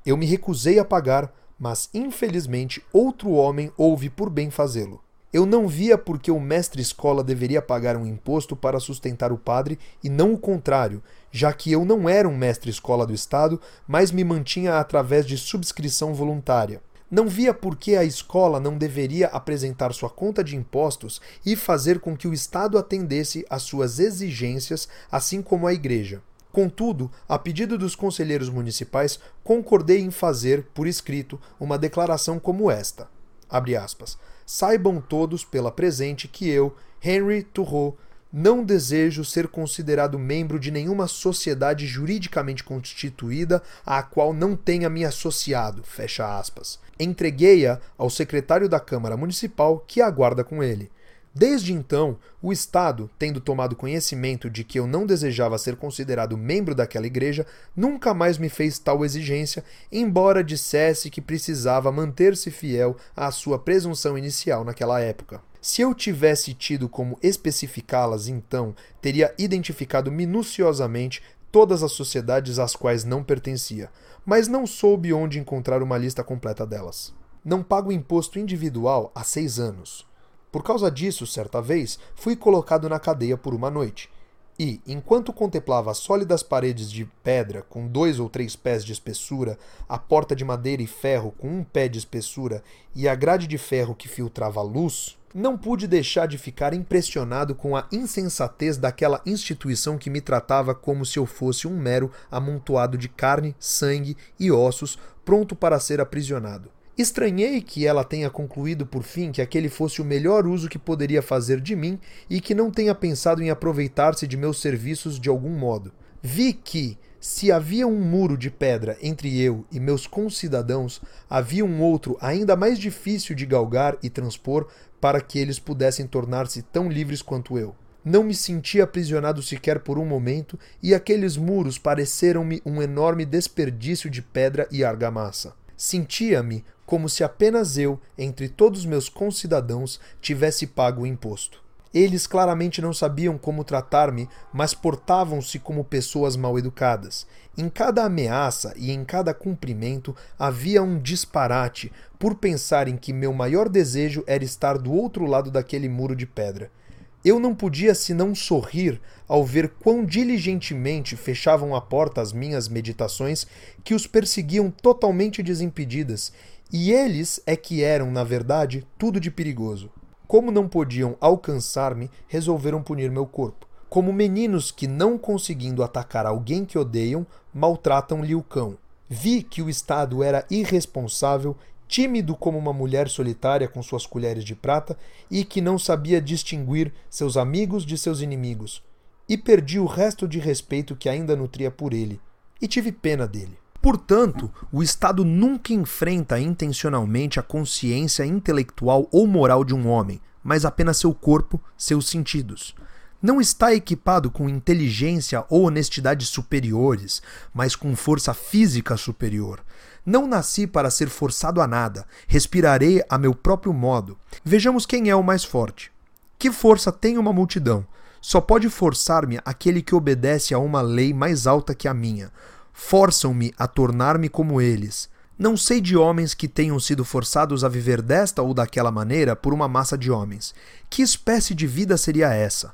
Eu me recusei a pagar, mas infelizmente outro homem houve por bem fazê-lo. Eu não via por que o mestre-escola deveria pagar um imposto para sustentar o padre e não o contrário, já que eu não era um mestre-escola do Estado, mas me mantinha através de subscrição voluntária. Não via por que a escola não deveria apresentar sua conta de impostos e fazer com que o Estado atendesse às suas exigências, assim como a Igreja. Contudo, a pedido dos conselheiros municipais, concordei em fazer, por escrito, uma declaração como esta: aspas, Saibam todos pela presente que eu, Henry Turreau, não desejo ser considerado membro de nenhuma sociedade juridicamente constituída à qual não tenha me associado. Fecha aspas. Entreguei-a ao secretário da Câmara Municipal que aguarda com ele. Desde então, o Estado, tendo tomado conhecimento de que eu não desejava ser considerado membro daquela igreja, nunca mais me fez tal exigência, embora dissesse que precisava manter-se fiel à sua presunção inicial naquela época. Se eu tivesse tido como especificá-las, então teria identificado minuciosamente todas as sociedades às quais não pertencia, mas não soube onde encontrar uma lista completa delas. Não pago imposto individual há seis anos. Por causa disso, certa vez, fui colocado na cadeia por uma noite. E, enquanto contemplava as sólidas paredes de pedra com dois ou três pés de espessura, a porta de madeira e ferro com um pé de espessura e a grade de ferro que filtrava a luz, não pude deixar de ficar impressionado com a insensatez daquela instituição que me tratava como se eu fosse um mero amontoado de carne, sangue e ossos pronto para ser aprisionado. Estranhei que ela tenha concluído por fim que aquele fosse o melhor uso que poderia fazer de mim e que não tenha pensado em aproveitar-se de meus serviços de algum modo. Vi que, se havia um muro de pedra entre eu e meus concidadãos, havia um outro ainda mais difícil de galgar e transpor para que eles pudessem tornar-se tão livres quanto eu. Não me senti aprisionado sequer por um momento, e aqueles muros pareceram-me um enorme desperdício de pedra e argamassa. Sentia-me como se apenas eu, entre todos meus concidadãos, tivesse pago o imposto. Eles claramente não sabiam como tratar-me, mas portavam-se como pessoas mal educadas. Em cada ameaça e em cada cumprimento havia um disparate por pensarem que meu maior desejo era estar do outro lado daquele muro de pedra. Eu não podia senão sorrir ao ver quão diligentemente fechavam a porta às minhas meditações que os perseguiam totalmente desimpedidas e eles é que eram, na verdade, tudo de perigoso. Como não podiam alcançar-me, resolveram punir meu corpo. como meninos que, não conseguindo atacar alguém que odeiam, maltratam-lhe o cão. Vi que o Estado era irresponsável, tímido como uma mulher solitária com suas colheres de prata e que não sabia distinguir seus amigos de seus inimigos. E perdi o resto de respeito que ainda nutria por ele, e tive pena dele. Portanto, o Estado nunca enfrenta intencionalmente a consciência intelectual ou moral de um homem, mas apenas seu corpo, seus sentidos não está equipado com inteligência ou honestidade superiores, mas com força física superior. Não nasci para ser forçado a nada, respirarei a meu próprio modo. Vejamos quem é o mais forte. Que força tem uma multidão? Só pode forçar-me aquele que obedece a uma lei mais alta que a minha. Forçam-me a tornar-me como eles. Não sei de homens que tenham sido forçados a viver desta ou daquela maneira por uma massa de homens. Que espécie de vida seria essa?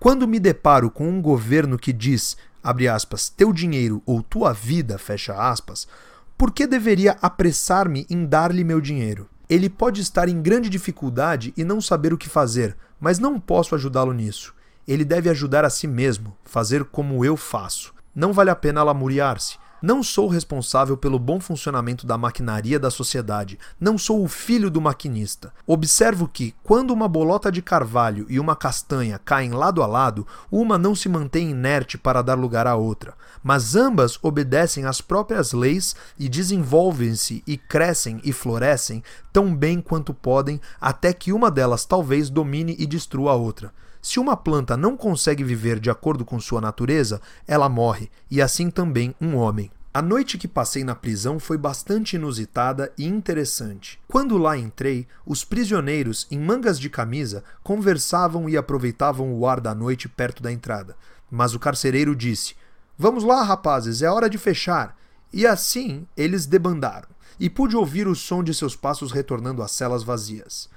Quando me deparo com um governo que diz, abre aspas, teu dinheiro ou tua vida, fecha aspas, por que deveria apressar-me em dar-lhe meu dinheiro? Ele pode estar em grande dificuldade e não saber o que fazer, mas não posso ajudá-lo nisso. Ele deve ajudar a si mesmo, fazer como eu faço. Não vale a pena lamuriar-se. Não sou responsável pelo bom funcionamento da maquinaria da sociedade. Não sou o filho do maquinista. Observo que, quando uma bolota de carvalho e uma castanha caem lado a lado, uma não se mantém inerte para dar lugar à outra, mas ambas obedecem às próprias leis e desenvolvem-se e crescem e florescem tão bem quanto podem, até que uma delas talvez domine e destrua a outra. Se uma planta não consegue viver de acordo com sua natureza, ela morre, e assim também um homem. A noite que passei na prisão foi bastante inusitada e interessante. Quando lá entrei, os prisioneiros, em mangas de camisa, conversavam e aproveitavam o ar da noite perto da entrada. Mas o carcereiro disse: Vamos lá, rapazes, é hora de fechar. E assim eles debandaram, e pude ouvir o som de seus passos retornando às celas vazias.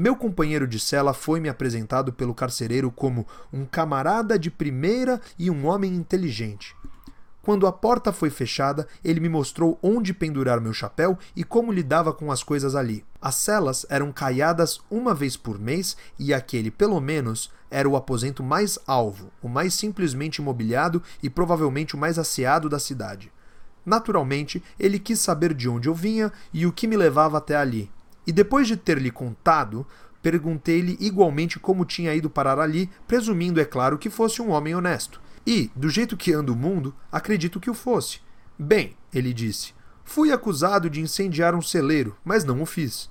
Meu companheiro de cela foi me apresentado pelo carcereiro como um camarada de primeira e um homem inteligente. Quando a porta foi fechada, ele me mostrou onde pendurar meu chapéu e como lidava com as coisas ali. As celas eram caiadas uma vez por mês e aquele, pelo menos, era o aposento mais alvo, o mais simplesmente mobiliado e provavelmente o mais asseado da cidade. Naturalmente, ele quis saber de onde eu vinha e o que me levava até ali, e depois de ter lhe contado, perguntei-lhe igualmente como tinha ido parar ali, presumindo, é claro, que fosse um homem honesto. E, do jeito que anda o mundo, acredito que o fosse. Bem, ele disse, fui acusado de incendiar um celeiro, mas não o fiz.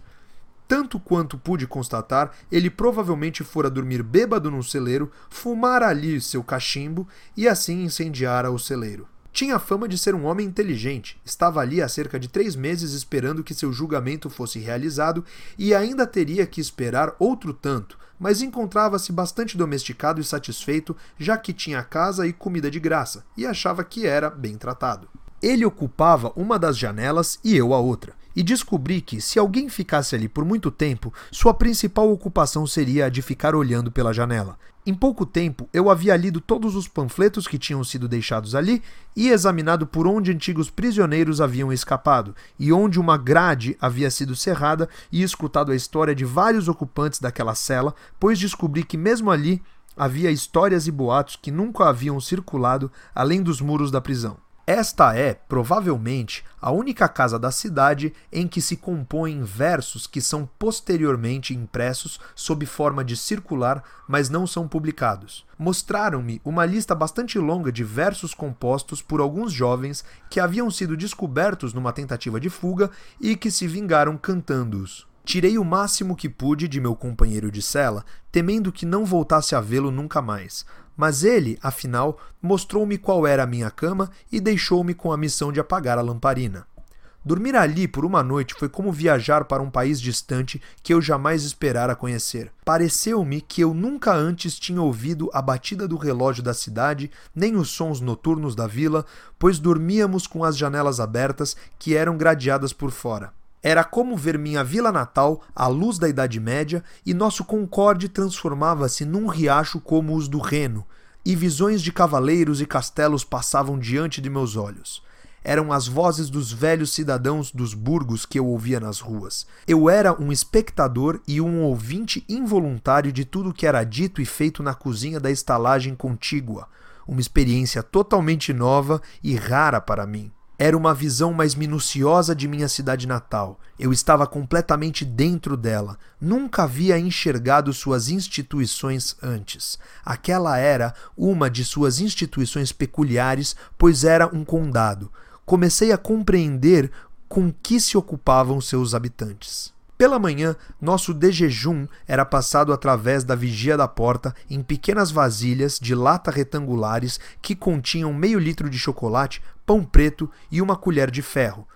Tanto quanto pude constatar, ele provavelmente fora dormir bêbado num celeiro, fumar ali seu cachimbo e assim incendiara o celeiro. Tinha fama de ser um homem inteligente, estava ali há cerca de três meses esperando que seu julgamento fosse realizado e ainda teria que esperar outro tanto, mas encontrava-se bastante domesticado e satisfeito, já que tinha casa e comida de graça, e achava que era bem tratado. Ele ocupava uma das janelas e eu a outra, e descobri que, se alguém ficasse ali por muito tempo, sua principal ocupação seria a de ficar olhando pela janela. Em pouco tempo, eu havia lido todos os panfletos que tinham sido deixados ali e examinado por onde antigos prisioneiros haviam escapado e onde uma grade havia sido cerrada e escutado a história de vários ocupantes daquela cela, pois descobri que mesmo ali havia histórias e boatos que nunca haviam circulado além dos muros da prisão. Esta é, provavelmente, a única casa da cidade em que se compõem versos que são posteriormente impressos sob forma de circular, mas não são publicados. Mostraram-me uma lista bastante longa de versos compostos por alguns jovens que haviam sido descobertos numa tentativa de fuga e que se vingaram cantando-os. Tirei o máximo que pude de meu companheiro de cela, temendo que não voltasse a vê-lo nunca mais, mas ele, afinal, mostrou-me qual era a minha cama e deixou-me com a missão de apagar a lamparina. Dormir ali por uma noite foi como viajar para um país distante que eu jamais esperara conhecer. Pareceu-me que eu nunca antes tinha ouvido a batida do relógio da cidade, nem os sons noturnos da vila, pois dormíamos com as janelas abertas, que eram gradeadas por fora. Era como ver minha vila natal à luz da Idade Média e nosso Concorde transformava-se num riacho como os do Reno, e visões de cavaleiros e castelos passavam diante de meus olhos. eram as vozes dos velhos cidadãos dos burgos que eu ouvia nas ruas. Eu era um espectador e um ouvinte involuntário de tudo que era dito e feito na cozinha da estalagem contígua, uma experiência totalmente nova e rara para mim. Era uma visão mais minuciosa de minha cidade natal. Eu estava completamente dentro dela. Nunca havia enxergado suas instituições antes. Aquela era uma de suas instituições peculiares, pois era um condado. Comecei a compreender com que se ocupavam seus habitantes. Pela manhã, nosso de jejum era passado através da vigia da porta em pequenas vasilhas de lata retangulares que continham meio litro de chocolate, pão preto e uma colher de ferro.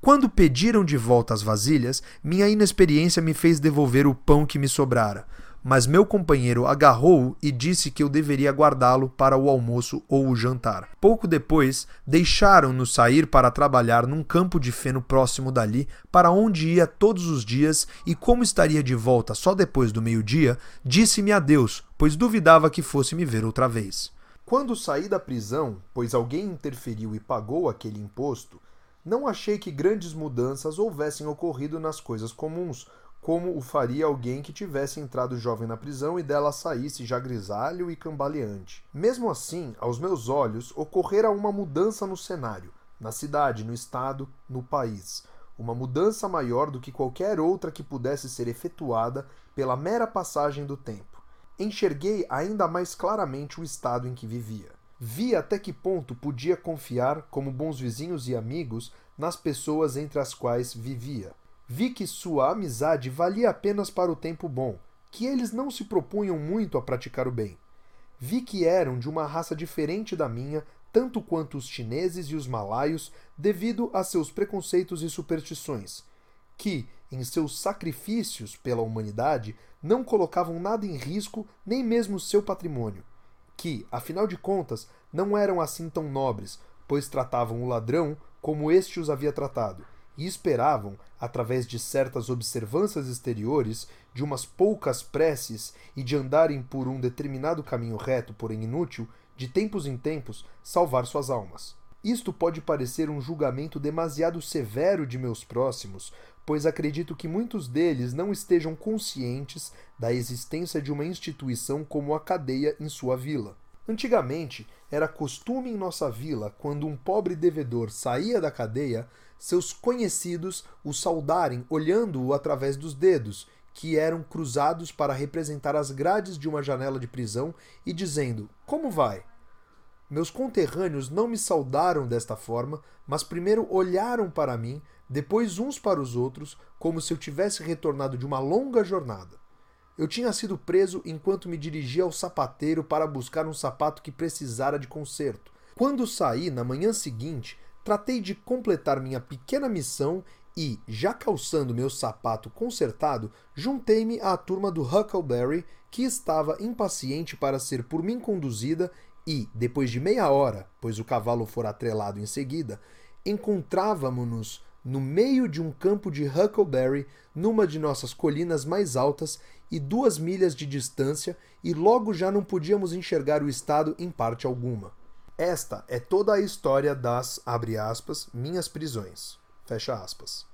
Quando pediram de volta as vasilhas, minha inexperiência me fez devolver o pão que me sobrara mas meu companheiro agarrou-o e disse que eu deveria guardá-lo para o almoço ou o jantar. Pouco depois, deixaram-nos sair para trabalhar num campo de feno próximo dali, para onde ia todos os dias, e como estaria de volta só depois do meio-dia, disse-me adeus, pois duvidava que fosse me ver outra vez. Quando saí da prisão, pois alguém interferiu e pagou aquele imposto, não achei que grandes mudanças houvessem ocorrido nas coisas comuns, como o faria alguém que tivesse entrado jovem na prisão e dela saísse já grisalho e cambaleante. Mesmo assim, aos meus olhos, ocorrera uma mudança no cenário, na cidade, no estado, no país. Uma mudança maior do que qualquer outra que pudesse ser efetuada pela mera passagem do tempo. Enxerguei ainda mais claramente o estado em que vivia. Vi até que ponto podia confiar, como bons vizinhos e amigos, nas pessoas entre as quais vivia. Vi que sua amizade valia apenas para o tempo bom, que eles não se propunham muito a praticar o bem. Vi que eram de uma raça diferente da minha, tanto quanto os chineses e os malaios, devido a seus preconceitos e superstições, que, em seus sacrifícios pela humanidade, não colocavam nada em risco, nem mesmo seu patrimônio, que, afinal de contas, não eram assim tão nobres, pois tratavam o ladrão como este os havia tratado e esperavam, através de certas observâncias exteriores, de umas poucas preces e de andarem por um determinado caminho reto, porém inútil, de tempos em tempos, salvar suas almas. Isto pode parecer um julgamento demasiado severo de meus próximos, pois acredito que muitos deles não estejam conscientes da existência de uma instituição como a cadeia em sua vila. Antigamente, era costume em nossa vila, quando um pobre devedor saía da cadeia, seus conhecidos o saudarem olhando-o através dos dedos, que eram cruzados para representar as grades de uma janela de prisão, e dizendo: Como vai? Meus conterrâneos não me saudaram desta forma, mas primeiro olharam para mim, depois uns para os outros, como se eu tivesse retornado de uma longa jornada. Eu tinha sido preso enquanto me dirigia ao sapateiro para buscar um sapato que precisara de conserto. Quando saí na manhã seguinte, tratei de completar minha pequena missão e, já calçando meu sapato consertado, juntei-me à turma do Huckleberry, que estava impaciente para ser por mim conduzida e, depois de meia hora, pois o cavalo fora atrelado em seguida, encontrávamos-nos no meio de um campo de Huckleberry, numa de nossas colinas mais altas e duas milhas de distância, e logo já não podíamos enxergar o estado em parte alguma. Esta é toda a história das, aspas, minhas prisões. Fecha aspas.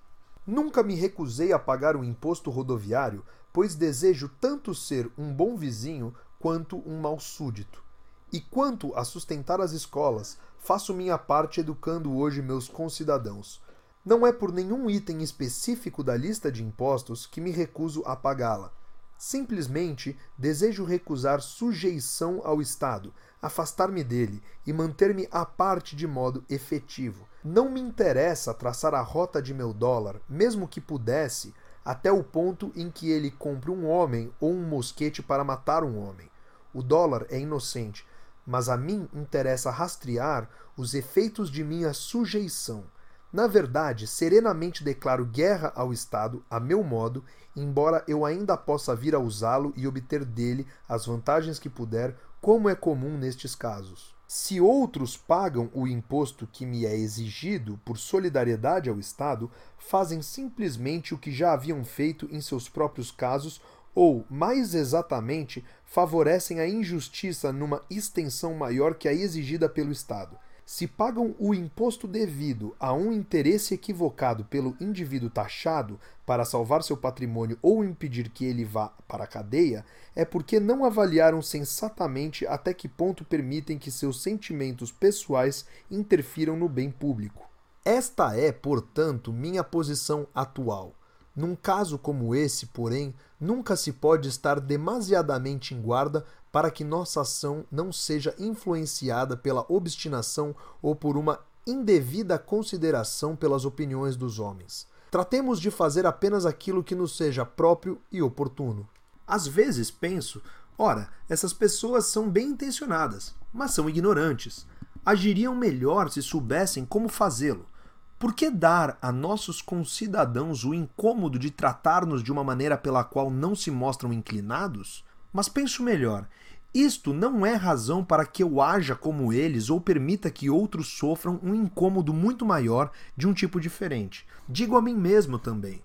Nunca me recusei a pagar o imposto rodoviário, pois desejo tanto ser um bom vizinho quanto um mau súdito. E quanto a sustentar as escolas, faço minha parte educando hoje meus concidadãos. Não é por nenhum item específico da lista de impostos que me recuso a pagá-la. Simplesmente desejo recusar sujeição ao Estado, afastar-me dele e manter-me à parte de modo efetivo. Não me interessa traçar a rota de meu dólar, mesmo que pudesse, até o ponto em que ele compre um homem ou um mosquete para matar um homem. O dólar é inocente, mas a mim interessa rastrear os efeitos de minha sujeição. Na verdade, serenamente declaro guerra ao Estado, a meu modo, embora eu ainda possa vir a usá-lo e obter dele as vantagens que puder como é comum nestes casos. Se outros pagam o imposto que me é exigido por solidariedade ao Estado, fazem simplesmente o que já haviam feito em seus próprios casos ou, mais exatamente, favorecem a injustiça numa extensão maior que a exigida pelo Estado. Se pagam o imposto devido a um interesse equivocado pelo indivíduo taxado para salvar seu patrimônio ou impedir que ele vá para a cadeia, é porque não avaliaram sensatamente até que ponto permitem que seus sentimentos pessoais interfiram no bem público. Esta é, portanto, minha posição atual. Num caso como esse, porém, nunca se pode estar demasiadamente em guarda para que nossa ação não seja influenciada pela obstinação ou por uma indevida consideração pelas opiniões dos homens. Tratemos de fazer apenas aquilo que nos seja próprio e oportuno. Às vezes penso, ora, essas pessoas são bem intencionadas, mas são ignorantes. Agiriam melhor se soubessem como fazê-lo. Por que dar a nossos concidadãos o incômodo de tratar-nos de uma maneira pela qual não se mostram inclinados? Mas penso melhor, isto não é razão para que eu haja como eles ou permita que outros sofram um incômodo muito maior de um tipo diferente. Digo a mim mesmo também.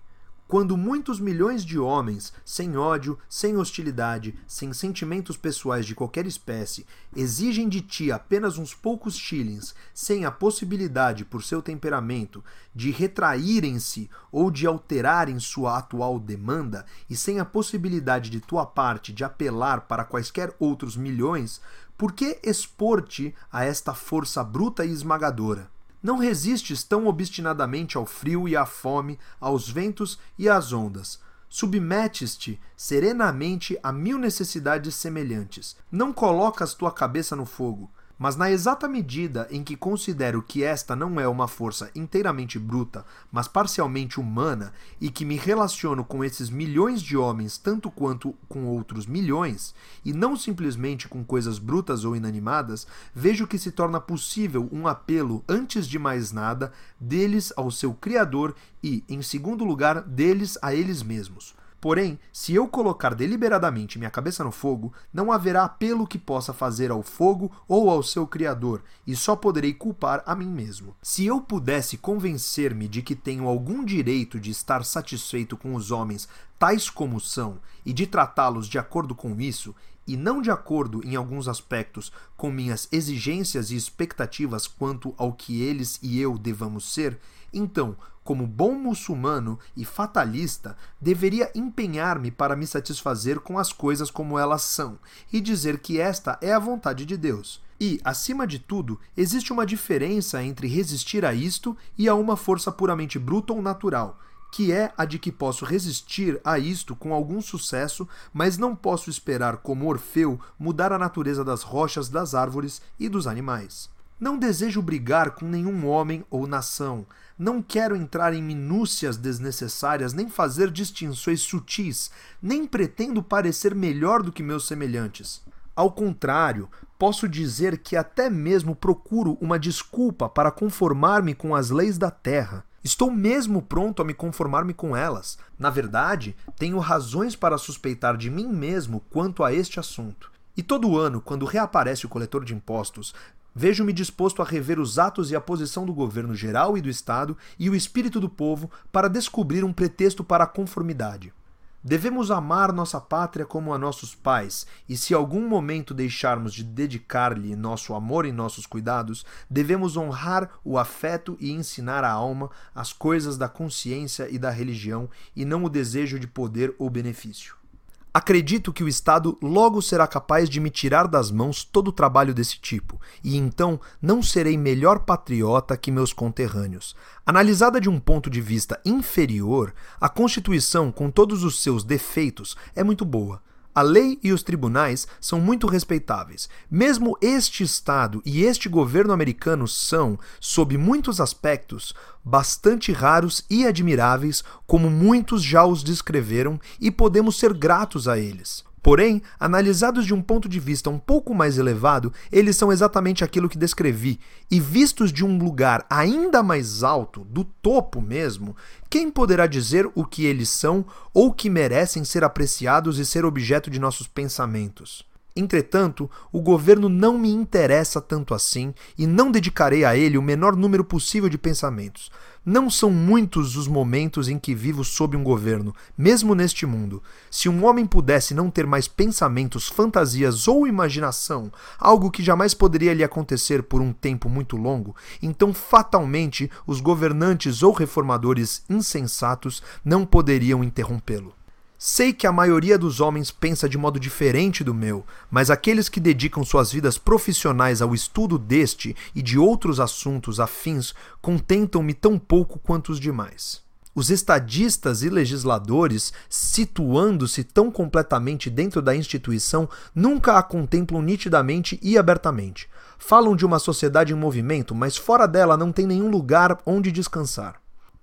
Quando muitos milhões de homens, sem ódio, sem hostilidade, sem sentimentos pessoais de qualquer espécie, exigem de ti apenas uns poucos shillings, sem a possibilidade, por seu temperamento, de retraírem-se ou de alterarem sua atual demanda, e sem a possibilidade de tua parte de apelar para quaisquer outros milhões, por que expor-te a esta força bruta e esmagadora? Não resistes tão obstinadamente ao frio e à fome, aos ventos e às ondas. Submetes-te serenamente a mil necessidades semelhantes. Não colocas tua cabeça no fogo. Mas na exata medida em que considero que esta não é uma força inteiramente bruta, mas parcialmente humana, e que me relaciono com esses milhões de homens tanto quanto com outros milhões, e não simplesmente com coisas brutas ou inanimadas, vejo que se torna possível um apelo, antes de mais nada, deles ao seu Criador e, em segundo lugar, deles a eles mesmos. Porém, se eu colocar deliberadamente minha cabeça no fogo, não haverá apelo que possa fazer ao fogo ou ao seu Criador, e só poderei culpar a mim mesmo. Se eu pudesse convencer-me de que tenho algum direito de estar satisfeito com os homens tais como são e de tratá-los de acordo com isso, e não de acordo em alguns aspectos com minhas exigências e expectativas quanto ao que eles e eu devamos ser, então, como bom muçulmano e fatalista, deveria empenhar-me para me satisfazer com as coisas como elas são e dizer que esta é a vontade de Deus. E, acima de tudo, existe uma diferença entre resistir a isto e a uma força puramente bruta ou natural, que é a de que posso resistir a isto com algum sucesso, mas não posso esperar, como Orfeu, mudar a natureza das rochas, das árvores e dos animais. Não desejo brigar com nenhum homem ou nação. Não quero entrar em minúcias desnecessárias, nem fazer distinções sutis, nem pretendo parecer melhor do que meus semelhantes. Ao contrário, posso dizer que até mesmo procuro uma desculpa para conformar-me com as leis da terra. Estou mesmo pronto a me conformar-me com elas. Na verdade, tenho razões para suspeitar de mim mesmo quanto a este assunto. E todo ano, quando reaparece o coletor de impostos, Vejo-me disposto a rever os atos e a posição do governo geral e do Estado e o espírito do povo para descobrir um pretexto para a conformidade. Devemos amar nossa pátria como a nossos pais, e se algum momento deixarmos de dedicar-lhe nosso amor e nossos cuidados, devemos honrar o afeto e ensinar à alma as coisas da consciência e da religião, e não o desejo de poder ou benefício. Acredito que o Estado logo será capaz de me tirar das mãos todo o trabalho desse tipo, e então não serei melhor patriota que meus conterrâneos. Analisada de um ponto de vista inferior, a Constituição, com todos os seus defeitos, é muito boa. A lei e os tribunais são muito respeitáveis. Mesmo este Estado e este governo americano são, sob muitos aspectos, bastante raros e admiráveis, como muitos já os descreveram, e podemos ser gratos a eles. Porém, analisados de um ponto de vista um pouco mais elevado, eles são exatamente aquilo que descrevi, e vistos de um lugar ainda mais alto, do topo mesmo, quem poderá dizer o que eles são ou que merecem ser apreciados e ser objeto de nossos pensamentos? Entretanto, o governo não me interessa tanto assim e não dedicarei a ele o menor número possível de pensamentos. Não são muitos os momentos em que vivo sob um governo, mesmo neste mundo. Se um homem pudesse não ter mais pensamentos, fantasias ou imaginação, algo que jamais poderia lhe acontecer por um tempo muito longo, então fatalmente os governantes ou reformadores insensatos não poderiam interrompê-lo. Sei que a maioria dos homens pensa de modo diferente do meu, mas aqueles que dedicam suas vidas profissionais ao estudo deste e de outros assuntos afins contentam-me tão pouco quanto os demais. Os estadistas e legisladores, situando-se tão completamente dentro da instituição, nunca a contemplam nitidamente e abertamente. Falam de uma sociedade em movimento, mas fora dela não tem nenhum lugar onde descansar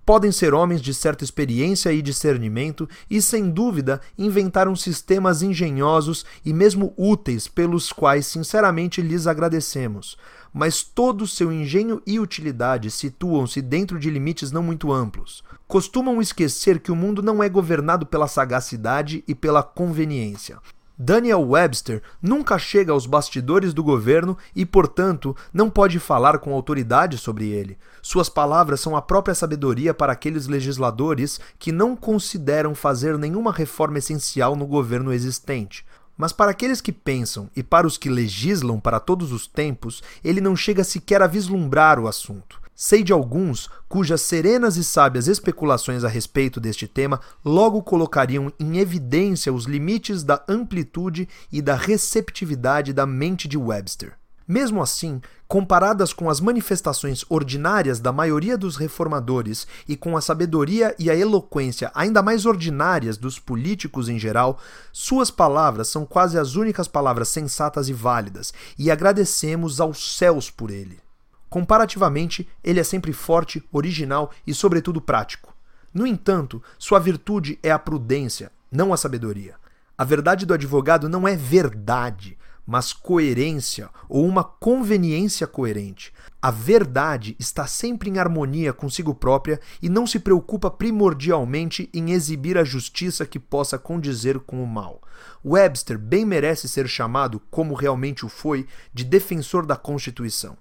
podem ser homens de certa experiência e discernimento e, sem dúvida, inventaram sistemas engenhosos e mesmo úteis pelos quais, sinceramente, lhes agradecemos. Mas todo seu engenho e utilidade situam-se dentro de limites não muito amplos. Costumam esquecer que o mundo não é governado pela sagacidade e pela conveniência. Daniel Webster nunca chega aos bastidores do governo e, portanto, não pode falar com autoridade sobre ele. Suas palavras são a própria sabedoria para aqueles legisladores que não consideram fazer nenhuma reforma essencial no governo existente. Mas para aqueles que pensam e para os que legislam para todos os tempos, ele não chega sequer a vislumbrar o assunto. Sei de alguns cujas serenas e sábias especulações a respeito deste tema logo colocariam em evidência os limites da amplitude e da receptividade da mente de Webster. Mesmo assim, comparadas com as manifestações ordinárias da maioria dos reformadores e com a sabedoria e a eloquência ainda mais ordinárias dos políticos em geral, suas palavras são quase as únicas palavras sensatas e válidas, e agradecemos aos céus por ele. Comparativamente, ele é sempre forte, original e, sobretudo, prático. No entanto, sua virtude é a prudência, não a sabedoria. A verdade do advogado não é verdade, mas coerência ou uma conveniência coerente. A verdade está sempre em harmonia consigo própria e não se preocupa primordialmente em exibir a justiça que possa condizer com o mal. Webster bem merece ser chamado, como realmente o foi, de defensor da Constituição.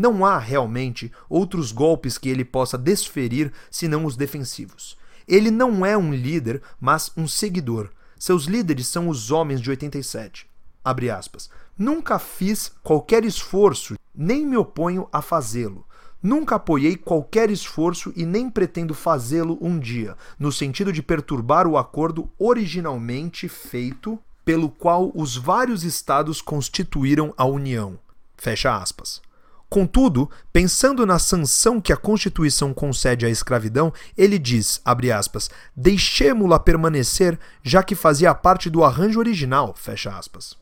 Não há realmente outros golpes que ele possa desferir senão os defensivos. Ele não é um líder, mas um seguidor. Seus líderes são os homens de 87. Abre aspas. Nunca fiz qualquer esforço, nem me oponho a fazê-lo. Nunca apoiei qualquer esforço e nem pretendo fazê-lo um dia, no sentido de perturbar o acordo originalmente feito pelo qual os vários estados constituíram a União. Fecha aspas. Contudo, pensando na sanção que a Constituição concede à escravidão, ele diz, aspas, deixemo-la permanecer, já que fazia parte do arranjo original, fecha aspas.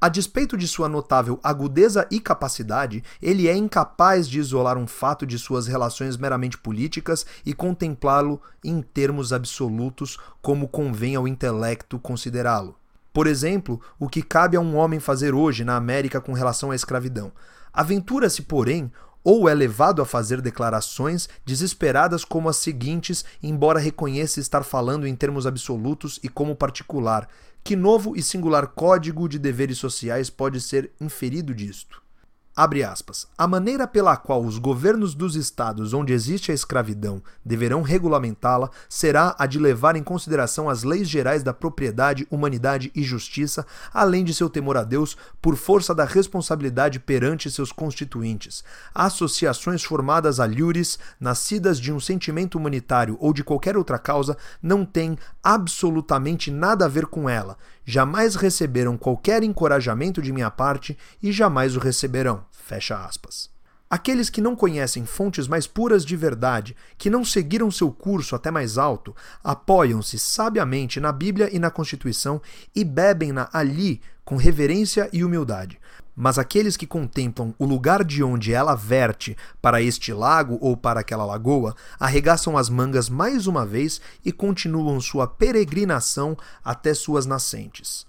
A despeito de sua notável agudeza e capacidade, ele é incapaz de isolar um fato de suas relações meramente políticas e contemplá-lo em termos absolutos, como convém ao intelecto considerá-lo. Por exemplo, o que cabe a um homem fazer hoje na América com relação à escravidão. Aventura-se, porém, ou é levado a fazer declarações desesperadas como as seguintes, embora reconheça estar falando em termos absolutos e como particular. Que novo e singular código de deveres sociais pode ser inferido disto? Abre aspas. A maneira pela qual os governos dos estados onde existe a escravidão deverão regulamentá-la será a de levar em consideração as leis gerais da propriedade, humanidade e justiça, além de seu temor a Deus, por força da responsabilidade perante seus constituintes. Associações formadas a liures, nascidas de um sentimento humanitário ou de qualquer outra causa, não têm absolutamente nada a ver com ela jamais receberam qualquer encorajamento de minha parte e jamais o receberão. Fecha aspas. Aqueles que não conhecem fontes mais puras de verdade, que não seguiram seu curso até mais alto, apoiam-se sabiamente na Bíblia e na Constituição e bebem-na ali com reverência e humildade. Mas aqueles que contemplam o lugar de onde ela verte para este lago ou para aquela lagoa, arregaçam as mangas mais uma vez e continuam sua peregrinação até suas nascentes.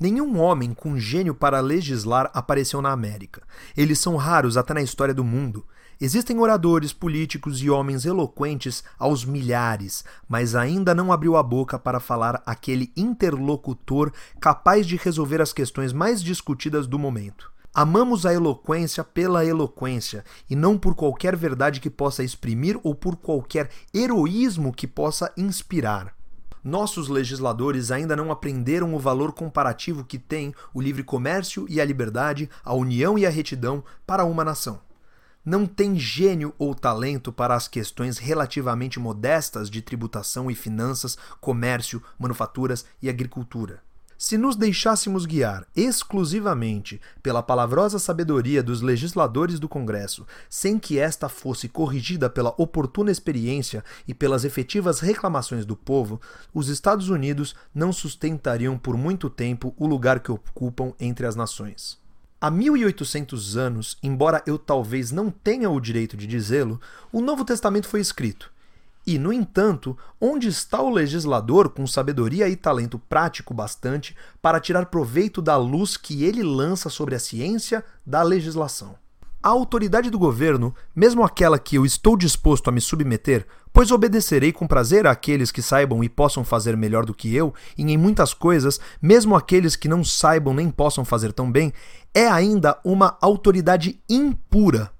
Nenhum homem com gênio para legislar apareceu na América. Eles são raros até na história do mundo. Existem oradores, políticos e homens eloquentes aos milhares, mas ainda não abriu a boca para falar aquele interlocutor capaz de resolver as questões mais discutidas do momento. Amamos a eloquência pela eloquência e não por qualquer verdade que possa exprimir ou por qualquer heroísmo que possa inspirar. Nossos legisladores ainda não aprenderam o valor comparativo que tem o livre comércio e a liberdade, a união e a retidão para uma nação. Não tem gênio ou talento para as questões relativamente modestas de tributação e finanças, comércio, manufaturas e agricultura. Se nos deixássemos guiar exclusivamente pela palavrosa sabedoria dos legisladores do Congresso, sem que esta fosse corrigida pela oportuna experiência e pelas efetivas reclamações do povo, os Estados Unidos não sustentariam por muito tempo o lugar que ocupam entre as nações. Há 1800 anos, embora eu talvez não tenha o direito de dizê-lo, o Novo Testamento foi escrito e, no entanto, onde está o legislador com sabedoria e talento prático bastante para tirar proveito da luz que ele lança sobre a ciência da legislação? A autoridade do governo, mesmo aquela que eu estou disposto a me submeter, pois obedecerei com prazer àqueles que saibam e possam fazer melhor do que eu, e em muitas coisas, mesmo aqueles que não saibam nem possam fazer tão bem, é ainda uma autoridade impura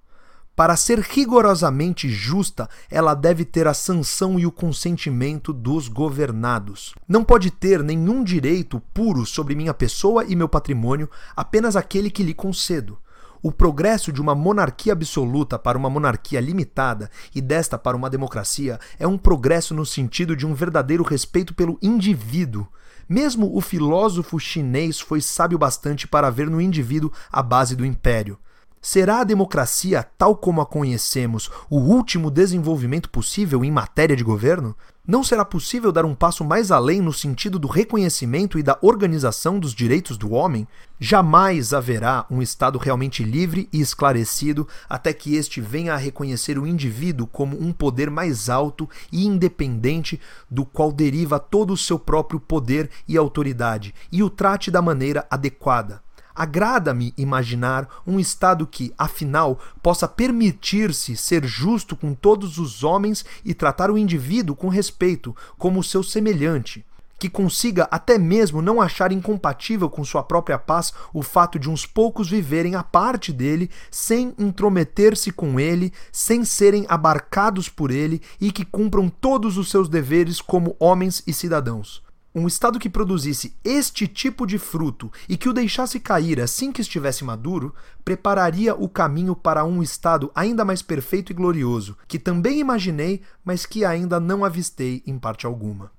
para ser rigorosamente justa, ela deve ter a sanção e o consentimento dos governados. Não pode ter nenhum direito puro sobre minha pessoa e meu patrimônio, apenas aquele que lhe concedo. O progresso de uma monarquia absoluta para uma monarquia limitada e desta para uma democracia é um progresso no sentido de um verdadeiro respeito pelo indivíduo. Mesmo o filósofo chinês foi sábio bastante para ver no indivíduo a base do império. Será a democracia, tal como a conhecemos, o último desenvolvimento possível em matéria de governo? Não será possível dar um passo mais além no sentido do reconhecimento e da organização dos direitos do homem? Jamais haverá um Estado realmente livre e esclarecido até que este venha a reconhecer o indivíduo como um poder mais alto e independente do qual deriva todo o seu próprio poder e autoridade e o trate da maneira adequada. Agrada-me imaginar um Estado que, afinal, possa permitir-se ser justo com todos os homens e tratar o indivíduo com respeito, como seu semelhante, que consiga até mesmo não achar incompatível com sua própria paz o fato de uns poucos viverem à parte dele, sem intrometer-se com ele, sem serem abarcados por ele e que cumpram todos os seus deveres como homens e cidadãos. Um estado que produzisse este tipo de fruto e que o deixasse cair assim que estivesse maduro, prepararia o caminho para um estado ainda mais perfeito e glorioso, que também imaginei, mas que ainda não avistei em parte alguma.